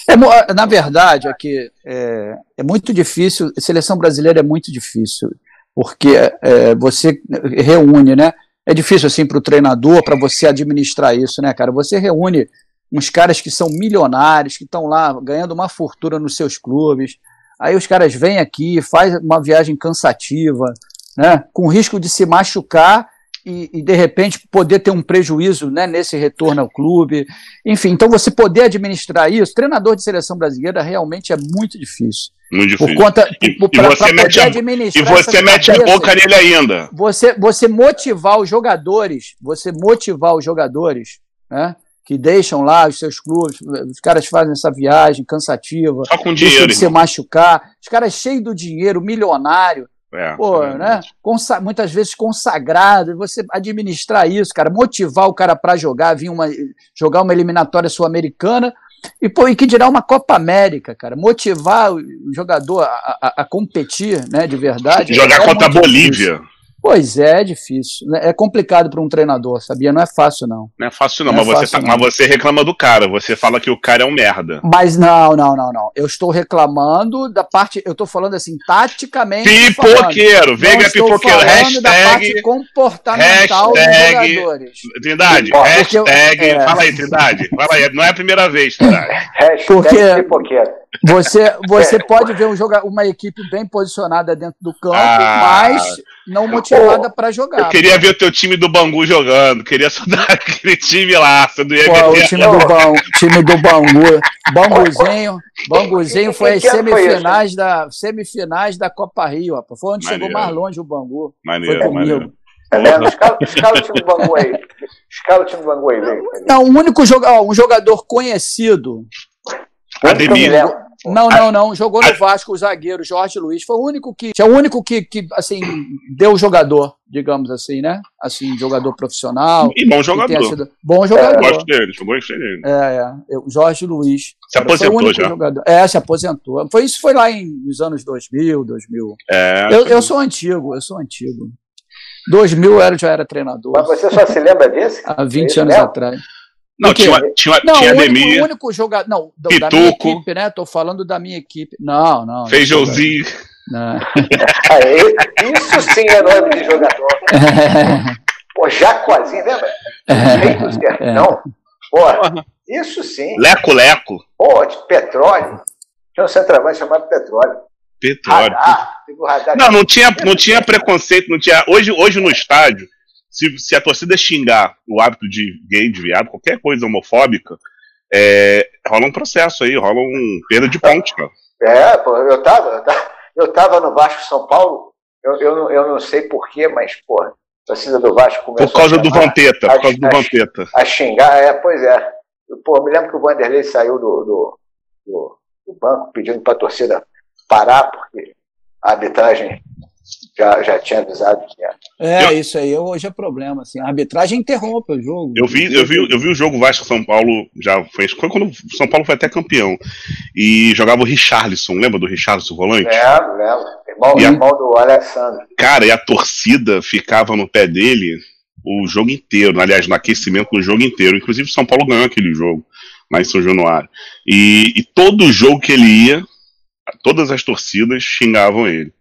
É, na verdade, é que é, é, muito difícil, seleção brasileira é muito difícil, porque é, você reúne, né? É difícil assim para o treinador, para você administrar isso, né, cara? Você reúne uns caras que são milionários, que estão lá ganhando uma fortuna nos seus clubes. Aí os caras vêm aqui, faz uma viagem cansativa, né? Com risco de se machucar e, e, de repente poder ter um prejuízo né, nesse retorno ao clube. Enfim, então você poder administrar isso, treinador de seleção brasileira realmente é muito difícil. Muito difícil. Por conta, e, por, e pra, você, mete a, e você mete a boca nele ainda. Você, você motivar os jogadores, você motivar os jogadores, né? Que deixam lá os seus clubes, os caras fazem essa viagem cansativa, Só com dinheiro, de se machucar, os caras cheios do dinheiro, milionário, é, Pô, né? Consa muitas vezes consagrado, você administrar isso, cara, motivar o cara para jogar, vir uma, jogar uma eliminatória sul-americana e, pô, e que dirá uma Copa América, cara, motivar o jogador a, a, a competir, né, de verdade. Jogar é contra a Bolívia. Difícil. Pois é, é difícil. Né? É complicado para um treinador, sabia? Não é fácil, não. Não é fácil, não, não mas, é você tá, mas você reclama do cara, você fala que o cara é um merda. Mas não, não, não, não. Eu estou reclamando da parte. Eu estou falando assim, taticamente. Pipoqueiro, Veiga pipoqueiro. Hashtag. Da parte comportamental hashtag, dos jogadores. Trindade, hashtag. Eu, é, fala aí, Trindade. Fala aí, não é a primeira vez, Trindade. Hashtag Porque, pipoqueiro. Você, você pode ver um joga, uma equipe bem posicionada dentro do campo, ah, mas não motivada para jogar. Eu queria ver o teu time do Bangu jogando, queria estudar [laughs] aquele time lá. Você não ia Pô, o time do, Bangu, time do Bangu. Banguzinho, Banguzinho foi as semifinais da, semifinais da Copa Rio. Rapaz. Foi onde maneiro. chegou mais longe o Bangu. Maneiro, foi comigo. Maneiro. É, escala, escala o time do Bangu aí. Escala o time do Bangu aí. Não, o único jogador, um jogador conhecido Ademir. Não, não, não. Jogou no Vasco o zagueiro Jorge Luiz. Foi o único que. É o único que, que assim, deu jogador, digamos assim, né? Assim, jogador profissional. E bom jogador. Sido... Bom jogador. É, gosto dele, eu gosto dele. É, é. O Jorge Luiz. Se aposentou já. Jogador. É, se aposentou. Foi, isso foi lá em, nos anos 2000, 2000. É. Eu, eu sou antigo, eu sou antigo. 2000 eu já era treinador. Mas você só se lembra desse? Há 20 anos mesmo? atrás. Não, tinha, tinha, não, tinha o Ademir. Único, o único jogador. Não, Pituco, da minha equipe, né? Tô falando da minha equipe. Não, não. Feijãozinho. Não. Isso sim é nome de jogador. [laughs] Pô, Jacoazinho, lembra? É, é. Não. Pô, isso sim. Leco-leco. Pô, de petróleo. Tinha um centroavante chamado Petróleo. Petróleo. Radar, radar não, não tinha, não tinha preconceito, não tinha. Hoje, hoje no estádio, se, se a torcida xingar o hábito de gay, de viado, qualquer coisa homofóbica, é, rola um processo aí, rola um perda de ponte, cara. É, pô, eu tava, eu tava no Vasco São Paulo, eu, eu, eu não sei porquê, mas, pô, a torcida do Vasco começou Por causa do Vampeta, por causa do Vampeta. A xingar, é, pois é. Pô, eu me lembro que o Vanderlei saiu do, do, do, do banco pedindo pra torcida parar, porque a arbitragem já, já tinha avisado que era. É, eu, isso aí hoje é problema. Assim, a arbitragem interrompe o jogo. Eu vi, eu vi, eu vi o jogo Vasco São Paulo, já foi, foi quando o São Paulo foi até campeão. E jogava o Richarlison, lembra do Richarlison volante? Lembro, lembro. Irmão, e irmão a, do Alessandro. Cara, e a torcida ficava no pé dele o jogo inteiro, aliás, no aquecimento do jogo inteiro. Inclusive, o São Paulo ganhou aquele jogo lá em São Januário. E, e todo jogo que ele ia, todas as torcidas xingavam ele.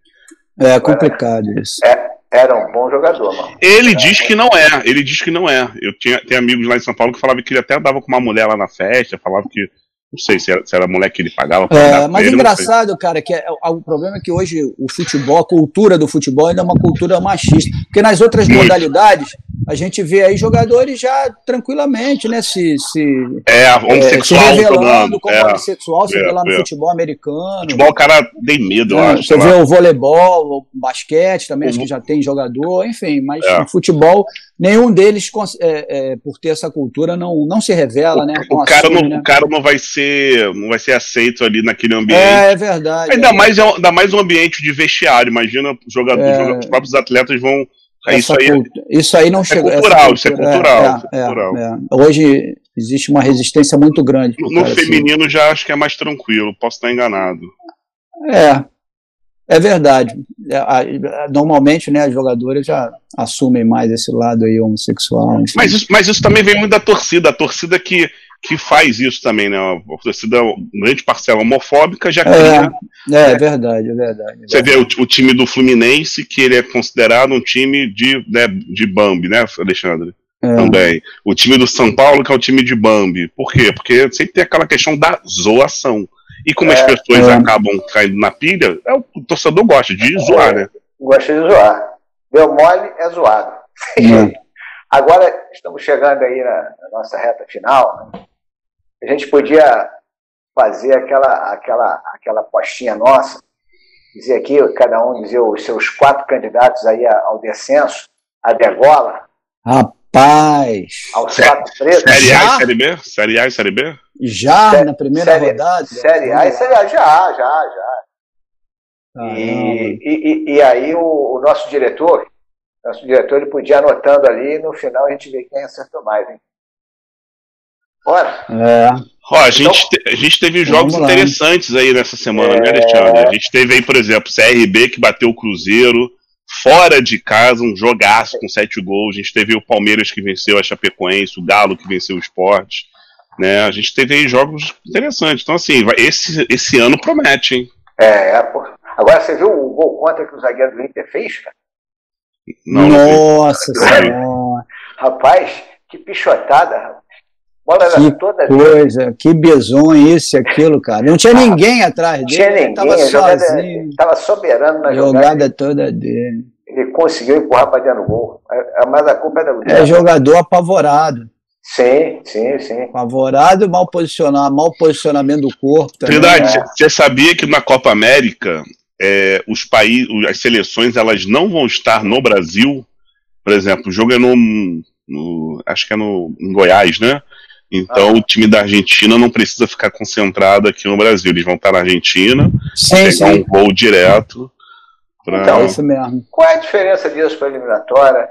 É complicado isso. É, era um bom jogador, mano. Ele diz que não é, ele diz que não é. Eu tinha, tenho amigos lá em São Paulo que falavam que ele até andava com uma mulher lá na festa, falava que não sei se era, se era a mulher que ele pagava. É, mas ele, engraçado, cara, que é, é, o problema é que hoje o futebol, a cultura do futebol ainda é uma cultura machista. Porque nas outras Muito. modalidades, a gente vê aí jogadores já tranquilamente, né? Se, se, é, homossexual, é, se revelando como é, homossexual, você é, vê lá no é. futebol americano. Futebol, o cara tem medo, eu é, acho. Você vê o voleibol, o basquete também, uhum. acho que já tem jogador, enfim, mas o futebol, nenhum deles, por ter essa cultura, não, não se revela, né? O, cara assume, não, né? o cara não vai ser não vai ser aceito ali naquele ambiente. É, é verdade. Ainda, mais, ainda mais um ambiente de vestiário. Imagina, jogadores, os próprios atletas vão isso, aí, isso aí não chegou. É cultural, isso é cultural. É, é, cultural. É, Hoje existe uma resistência muito grande. No feminino assim. já acho que é mais tranquilo, posso estar enganado. É, é verdade. Normalmente, né, as jogadoras já assumem mais esse lado aí homossexual. Mas isso, mas isso também vem muito da torcida. A torcida que que faz isso também, né? A torcida, grande parcela homofóbica já cria. É, é, é verdade, é verdade. Você vê o, o, time do Fluminense, que ele é considerado um time de, né, de Bambi, né, Alexandre? É. Também. O time do São Paulo, que é o time de Bambi. Por quê? Porque sempre tem aquela questão da zoação. E como é, as pessoas é. acabam caindo na pilha, é, o torcedor gosta de zoar, né? Gosta de zoar. Deu mole, é zoado. [laughs] Agora, estamos chegando aí na, na nossa reta final. Né? A gente podia fazer aquela, aquela, aquela postinha nossa, dizer aqui, cada um dizer os seus quatro candidatos aí ao descenso, a degola. Rapaz! Aos quatro pretos. Série A e Série B? Série A e Série B? Já série, na primeira série, rodada? Série A e Série A, já, já, já. E, e, e, aí o, o, nosso diretor, nosso diretor, ele podia anotando ali e no final a gente vê quem acertou mais, hein? Bora. É. Ó, a, gente então, a gente teve jogos interessantes aí nessa semana, né, é... né, Alexandre? A gente teve aí, por exemplo, CRB que bateu o Cruzeiro, fora de casa, um jogaço com sete gols. A gente teve o Palmeiras que venceu a Chapecoense, o Galo que venceu o Sport. Né? A gente teve aí jogos interessantes. Então, assim, esse, esse ano promete, hein? É, é pô. Agora você viu o gol contra que o zagueiro do Inter fez, cara? Não, Nossa Senhora! Rapaz, que pichotada, rapaz. Bola que toda coisa, que bizonho isso e aquilo, cara. Não tinha ah, ninguém atrás dele. Tinha ninguém, tava sozinho. Estava soberano na jogada. Jogada toda dele. Ele conseguiu empurrar para dentro do gol. É, é, mas a culpa é da É jogador apavorado. Sim, sim, sim. Apavorado, mal posicionado, mal posicionamento do corpo. Também. Verdade. É. Você sabia que na Copa América é, os países, as seleções, elas não vão estar no Brasil? Por exemplo, o jogo é no, no acho que é no em Goiás, né? Então ah. o time da Argentina não precisa ficar concentrado aqui no Brasil. Eles vão estar na Argentina, sim, pegar sim. um voo direto. Pra... Então, é isso mesmo. Qual é a diferença disso para a eliminatória?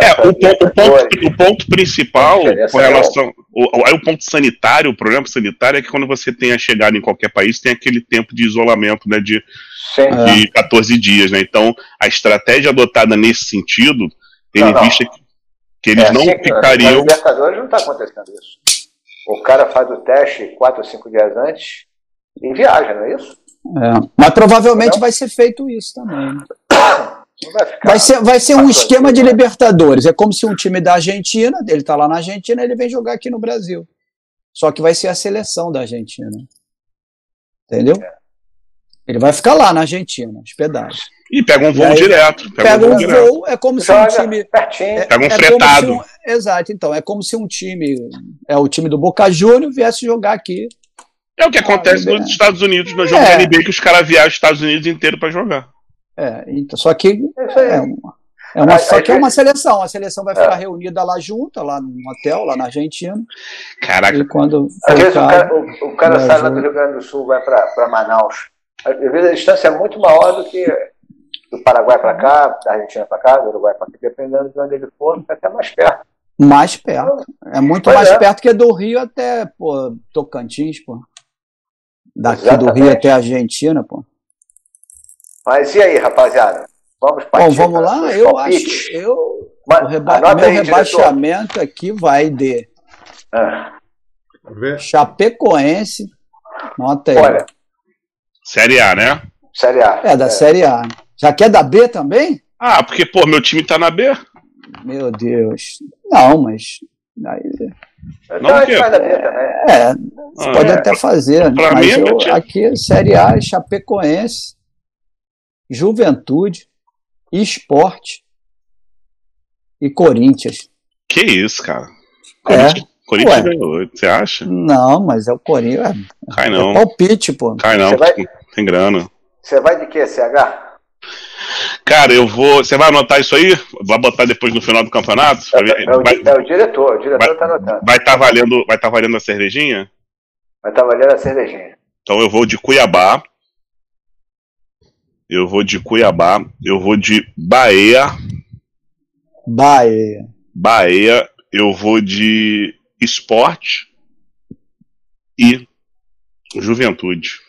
é, o, ponto, o, ponto, o ponto principal com relação. O, o, o ponto sanitário, o problema sanitário é que quando você tem a chegada em qualquer país, tem aquele tempo de isolamento né, de, de 14 dias. Né? Então, a estratégia adotada nesse sentido, tendo em vista que que eles é, não sim, ficariam. Na Libertadores não está acontecendo isso. O cara faz o teste quatro ou cinco dias antes e viaja, não é isso? É. Mas provavelmente não? vai ser feito isso também. Vai, vai, ser, vai ser um esquema de Libertadores. É como se um time da Argentina, ele está lá na Argentina, ele vem jogar aqui no Brasil. Só que vai ser a seleção da Argentina. Entendeu? É. Ele vai ficar lá na Argentina, hospedado. E pega um voo aí, direto. Pega, pega um, voo, direto. é como se um time. É, pega um é fretado. Um, exato, então. É como se um time, é o time do Boca Juniors, viesse jogar aqui. É o que acontece ah, nos Estados Unidos, no jogo é. da NBA, que os caras viajam os Estados Unidos inteiro para jogar. É, então, só que é uma, é uma, só que é uma seleção. A seleção vai ficar é. reunida lá junta, lá no hotel, lá na Argentina. Caraca. E quando Às vezes o cara, o, o cara sai lá do Rio Grande do Sul, vai para Manaus. Às vezes a distância é muito maior do que do Paraguai para cá, da Argentina para cá, do Uruguai para cá, dependendo de onde ele for, fica até mais perto. Mais perto. É muito pois mais é. perto que do Rio até pô, Tocantins, pô. Daqui Exatamente. do Rio até a Argentina, pô. Mas e aí, rapaziada? Vamos partir Bom, vamos lá. Eu palpites. acho eu Mas, o reba meu aí, rebaixamento diretor. aqui vai de ah. Chapecoense. Nota aí. Olha. Série A, né? Série A. É, da é. Série A. Já quer da B também? Ah, porque, pô, meu time tá na B. Meu Deus. Não, mas. Aí... Não, não que... da B também. É, você ah, pode é. até fazer. Pra mas mim, eu, aqui, Série A, Chapecoense, Juventude, Esporte e Corinthians. Que isso, cara? Corinthians, é. Corinthians ganhou, você acha? Não, mas é o Corinthians. É, Cai não. É palpite, pô. Cai não, vai... tem grana. Você vai de quê, CH? Cara, eu vou. Você vai anotar isso aí? Vai botar depois no final do campeonato? É, é, o, vai, é o, diretor, o diretor vai, tá anotando. Vai estar tá valendo, vai tá valendo a cervejinha? Vai estar tá valendo a cervejinha. Então eu vou de Cuiabá. Eu vou de Cuiabá. Eu vou de Bahia. Bahia. Bahia. Eu vou de Esporte e Juventude.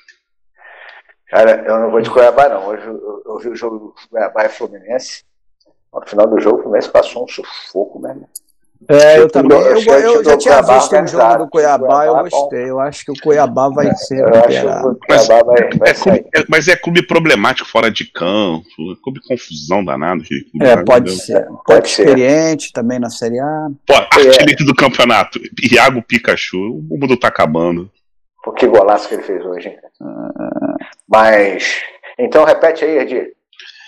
Cara, eu não vou de Cuiabá, não. Hoje eu, eu, vi o jogo do Cuiabá e Fluminense. No final do jogo, o Fluminense passou um sufoco, né? É, eu, eu também. Eu, eu, eu já tinha visto um jogo do Cuiabá, eu gostei. Eu acho que o Cuiabá vai ser recuperado. Mas, vai, vai é, clube, é, mas é clube problemático fora de campo, é clube confusão danado. Clube é, pode ser. Pode ser. experiente também na Série A. Pô, artilheiro é. do campeonato, Iago Pikachu, o mundo tá acabando. Pô, que golaço que ele fez hoje, hein? Ah. Mas. Então repete aí, Edir.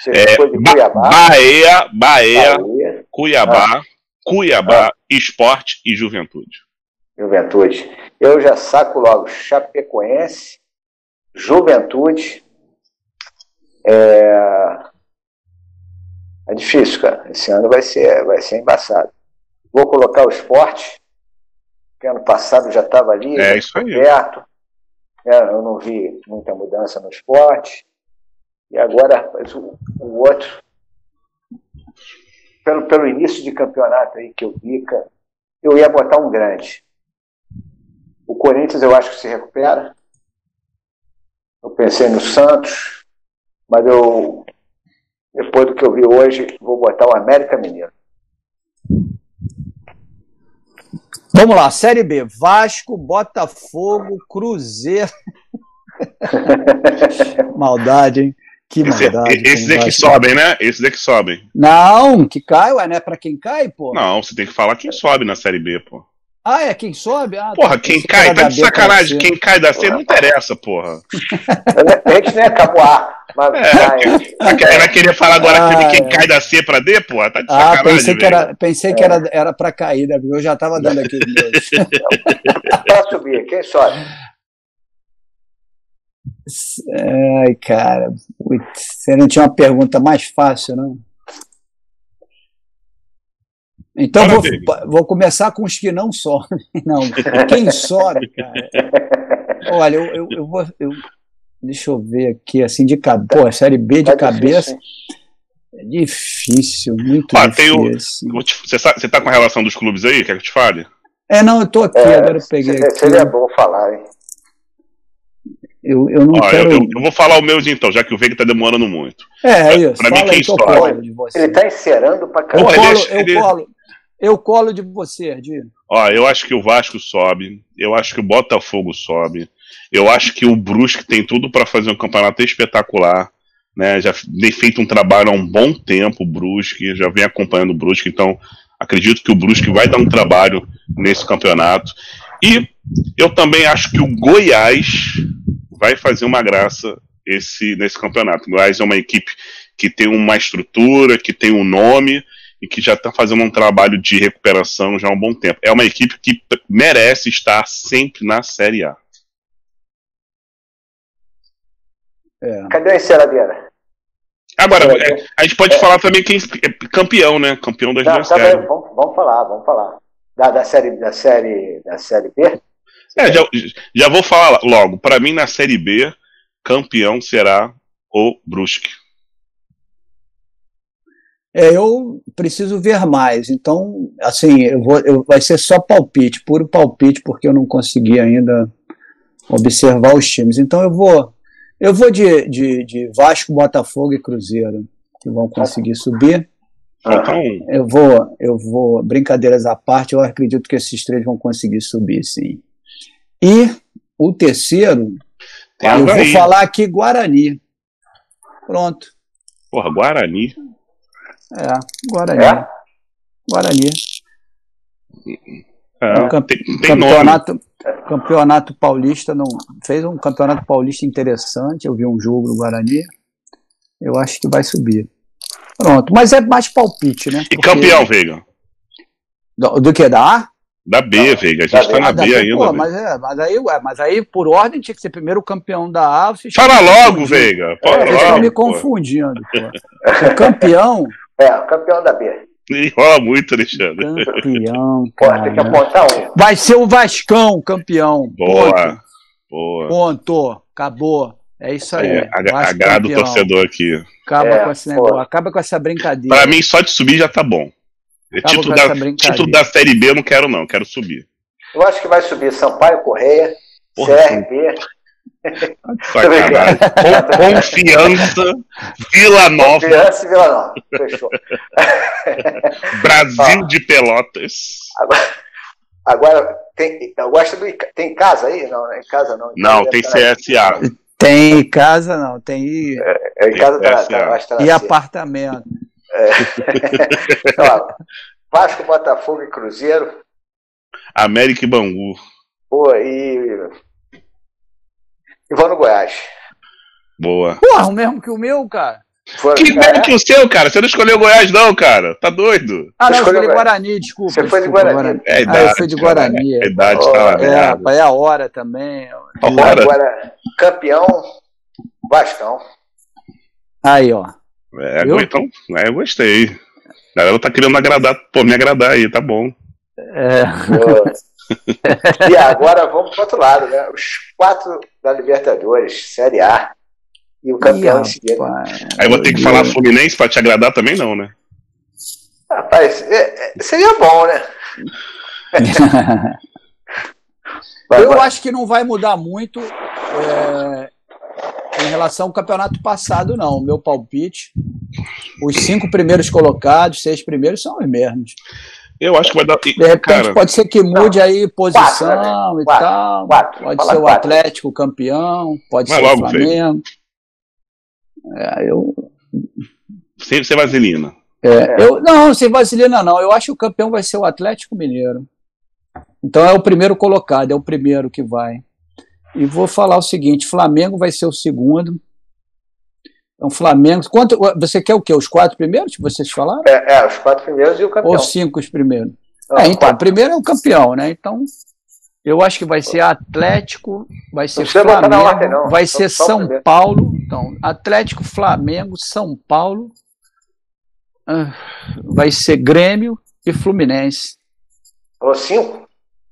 Você é, foi de Cuiabá. Bahia, Bahia, Bahia. Cuiabá, ah. Cuiabá, ah. Esporte e Juventude. Juventude. Eu já saco logo Chapecoense, Juventude. É... é difícil, cara. Esse ano vai ser, vai ser embaçado. Vou colocar o esporte, que ano passado já estava ali, é, isso aí. perto. É, eu não vi muita mudança no esporte. E agora, o, o outro, pelo, pelo início de campeonato aí que eu vi, eu ia botar um grande. O Corinthians eu acho que se recupera. Eu pensei no Santos, mas eu, depois do que eu vi hoje, vou botar o América Mineiro. Vamos lá, Série B. Vasco, Botafogo, Cruzeiro. [laughs] maldade, hein? Que maldade. Esse, esses é que sobem, né? Esses é que sobem. Não, que cai, ué, não é pra quem cai, pô? Não, você tem que falar quem sobe na Série B, pô. Ah, é quem sobe? Ah, porra, tá, quem cai, tá de sacanagem. Quem cai da C não interessa, porra. [laughs] De repente, né, Capoar. Mas, é, vai querer falar agora ah, quem é. cai da C pra D, porra? Tá de ah, sacanagem. Ah, pensei que, era, pensei que era, era pra cair, Davi. Eu já tava dando aqui os meus. pra subir, quem sobe? Ai, cara. Você não tinha uma pergunta mais fácil, não? Então vou, vou, começar com os que não sobem. [laughs] Não, quem sobe, cara? Olha, eu, eu, eu vou. Eu, deixa eu ver aqui, assim, de cabeça. Pô, série B de cabeça. É difícil, muito ah, difícil. O, você, está você tá com a relação dos clubes aí? Quer que eu te fale? É, não, eu tô aqui, é, agora eu peguei. Seria, seria bom falar, hein? Eu, eu não quero. Eu, eu, vou falar o meu então, já que o Veiga tá demorando muito. É, isso. Pra mim, quem sobe. Ele tá encerando pra caramba. Eu, colo, eu, colo, eu colo de você, Ardinho. Ó, eu acho que o Vasco sobe. Eu acho que o Botafogo sobe. Eu acho que o Brusque tem tudo para fazer um campeonato espetacular. Né? Já tem feito um trabalho há um bom tempo, o Brusque. Já vem acompanhando o Brusque. Então, acredito que o Brusque vai dar um trabalho nesse campeonato. E eu também acho que o Goiás vai fazer uma graça esse nesse campeonato. O Goiás é uma equipe que tem uma estrutura, que tem um nome e que já está fazendo um trabalho de recuperação já há um bom tempo. É uma equipe que merece estar sempre na Série A. É. Cadê a enceradeira? Agora, é, a gente pode é. falar também quem é campeão, né? Campeão das duas tá séries. Vamos, vamos, falar, vamos falar. Da, da, série, da, série, da série B? É, já, já vou falar logo. Para mim, na série B, campeão será o Brusque. É, eu preciso ver mais. Então, assim, eu vou, eu, vai ser só palpite, puro palpite, porque eu não consegui ainda observar os times. Então, eu vou, eu vou de, de, de Vasco, Botafogo e Cruzeiro, que vão conseguir subir. Então, eu vou, eu vou, brincadeiras à parte, eu acredito que esses três vão conseguir subir, sim. E o terceiro, eu vou falar aqui Guarani. Pronto. Porra, Guarani. É, Guarani. É? Guarani. É, é camp tem, tem campeonato, nome. campeonato paulista não fez um campeonato paulista interessante. Eu vi um jogo do Guarani. Eu acho que vai subir. Pronto, mas é mais palpite, né? E campeão, Veiga? Do, do que? Da A? Da B, Veiga. A gente tá na B, B ainda. Pô, mas, é, mas, aí, ué, mas aí, por ordem, tinha que ser primeiro o campeão da A. Fala logo, Veiga. Fala é, logo. estão me confundindo, pô. O campeão. É, o campeão da B. Enrola muito, Alexandre. Campeão. [laughs] Pô, tem que apontar um. Vai ser o Vascão, campeão. Boa. Ponto. Boa. Ponto. Acabou. É isso aí. É, agrada o torcedor aqui. Acaba é, com esse negócio, acaba com essa brincadeira. Pra mim, só de subir já tá bom. Título da, título da Série B eu não quero, não, quero subir. Eu acho que vai subir Sampaio Correia, Porra, CRB. [laughs] [laughs] Confiança, Vila Nova. Confiança e Vila Nova. Fechou. [laughs] Brasil de Pelotas. Agora, agora tem, eu gosto do, tem casa aí? Não, em casa não. Não, tem CSA. Tem casa não, tem. É, é em casa tá, tá, tá, E apartamento. É. [laughs] Vasco, Botafogo e Cruzeiro. América e Bangu. Pô, e e vou no Goiás. Boa. Porra, o mesmo que o meu, cara. Foi, que mesmo é? que o seu, cara. Você não escolheu Goiás, não, cara. Tá doido. Ah, não, eu escolhi Guarani, desculpa. Você foi de Guarani. Guarani. É a idade, ah, eu fui de Guarani. É a idade oh, tá é, é a hora também. A hora. Agora, campeão, Bastão. Aí, ó. É, eu? então, é, eu gostei. A galera tá querendo agradar, pô, me agradar aí, tá bom. É. e agora vamos para outro lado, né? Os quatro da Libertadores, Série A. E o campeão Ih, Aí vou ter que falar Fluminense para te agradar também, não, né? Rapaz, é, é, seria bom, né? [laughs] Eu acho que não vai mudar muito é, em relação ao campeonato passado, não. O meu palpite, os cinco primeiros colocados, seis primeiros são os mesmos. Eu acho que vai dar. De repente cara, pode ser que mude não, aí posição quatro, né? e quatro, tal. Quatro, pode ser o Atlético campeão, pode ser o Flamengo. É, eu. Sem, sem vaselina. É, eu, não, sem vaselina não. Eu acho que o campeão vai ser o Atlético Mineiro. Então é o primeiro colocado, é o primeiro que vai. E vou falar o seguinte: Flamengo vai ser o segundo. Então, Flamengo. Quanto, você quer o quê? Os quatro primeiros que vocês falaram? É, é os quatro primeiros e o campeão. Ou cinco os primeiros? Não, é, então, o primeiro é o campeão, né? Então, eu acho que vai ser Atlético, vai ser Flamengo, ordem, vai ser São Paulo. Então, Atlético, Flamengo, São Paulo, ah, vai ser Grêmio e Fluminense. Falou cinco?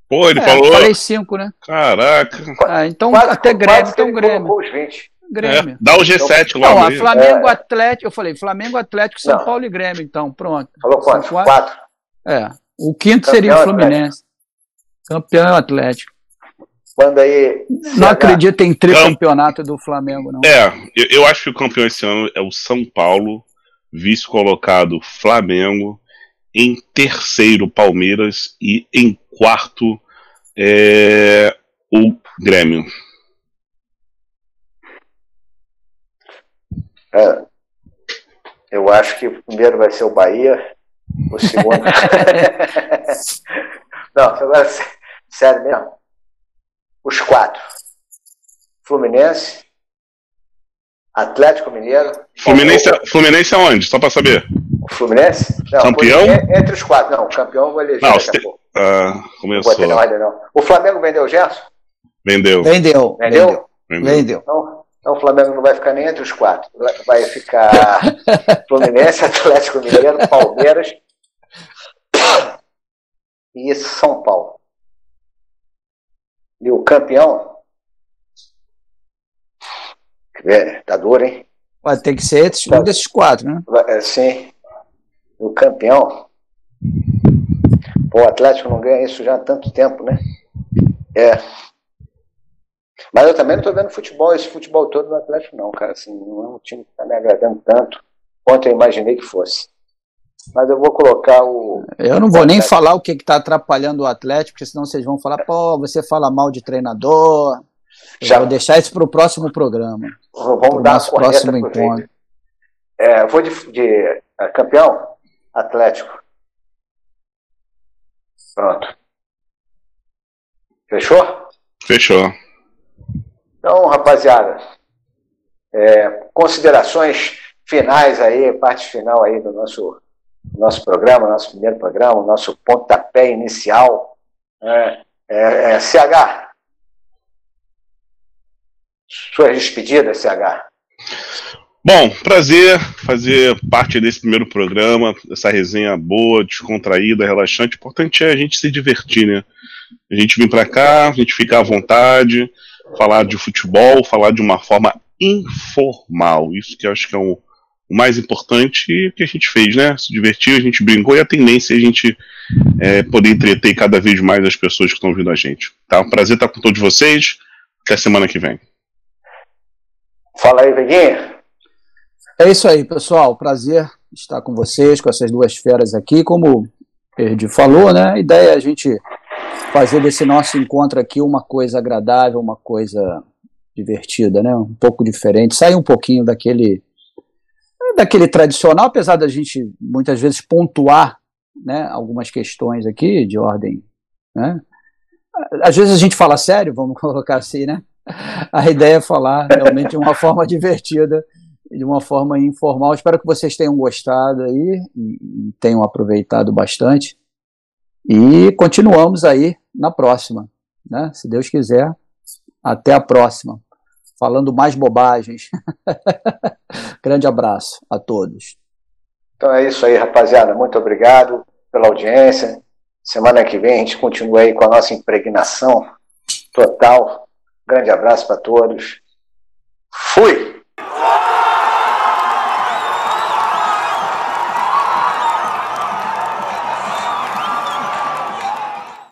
Pô, ele é, falou. Falei cinco, né? Caraca. Ah, então, quase, até Grêmio, então Grêmio. Os 20. Grêmio. É, dá o G7 então, logo. Não, Flamengo, é. Atlético, eu falei Flamengo, Atlético, São não. Paulo e Grêmio, então, pronto. Falou quanto? Quatro? quatro. É. O quinto Campeão seria o Fluminense. Atlético. Campeão Atlético. Quando aí. Não acredito em tricampeonato do Flamengo, não. É, eu, eu acho que o campeão esse ano é o São Paulo, vice colocado Flamengo, em terceiro Palmeiras e em quarto é, o Grêmio. É, eu acho que o primeiro vai ser o Bahia, o segundo. [laughs] Não, agora, sério mesmo. Os quatro: Fluminense, Atlético Mineiro. Fluminense, Fluminense aonde? Só para saber. O Fluminense? Não, campeão? Entre os quatro. Não, o campeão vou eleger. Não, daqui te... ah, começou. Não ordem, não. O Flamengo vendeu o Gerson? Vendeu. Vendeu. Vendeu? Vendeu. vendeu. Então, então o Flamengo não vai ficar nem entre os quatro. Vai ficar [laughs] Fluminense, Atlético Mineiro, Palmeiras e São Paulo. E o campeão. É, tá duro, hein? Vai ter que ser um desses quatro, né? É, sim. o campeão. Pô, o Atlético não ganha isso já há tanto tempo, né? É. Mas eu também não estou vendo futebol, esse futebol todo do Atlético, não, cara. Assim, não é um time que está me agradando tanto quanto eu imaginei que fosse. Mas eu vou colocar o. Eu não vou nem falar o que está atrapalhando o Atlético, porque senão vocês vão falar, pô, você fala mal de treinador. Já vou deixar isso para o próximo programa. Vamos dar nosso próximo encontro. É, vou de, de é, campeão Atlético. Pronto. Fechou? Fechou. Então, rapaziada, é, considerações finais aí, parte final aí do nosso, nosso programa, nosso primeiro programa, nosso pontapé inicial. É, é, é CH. Suas despedidas, CH. Bom, prazer fazer parte desse primeiro programa, essa resenha boa, descontraída, relaxante. O importante é a gente se divertir, né? A gente vir para cá, a gente ficar à vontade, falar de futebol, falar de uma forma informal. Isso que eu acho que é o, o mais importante e que a gente fez, né? Se divertir, a gente brincou e a tendência é a gente é, poder entreter cada vez mais as pessoas que estão ouvindo a gente. Tá? Um prazer estar com todos vocês. Até semana que vem. Fala aí, Veguinha. É isso aí, pessoal. Prazer estar com vocês, com essas duas feras aqui. Como o Perdi falou, né? A ideia é a gente fazer desse nosso encontro aqui uma coisa agradável, uma coisa divertida, né? Um pouco diferente, sair um pouquinho daquele daquele tradicional, apesar da gente muitas vezes pontuar, né, algumas questões aqui de ordem, né? Às vezes a gente fala sério, vamos [laughs] colocar assim, né? A ideia é falar realmente de uma forma [laughs] divertida, de uma forma informal. Espero que vocês tenham gostado aí e tenham aproveitado bastante. E continuamos aí na próxima, né? Se Deus quiser, até a próxima. Falando mais bobagens. [laughs] Grande abraço a todos. Então é isso aí, rapaziada. Muito obrigado pela audiência. Semana que vem a gente continua aí com a nossa impregnação total. Grande abraço para todos. Fui!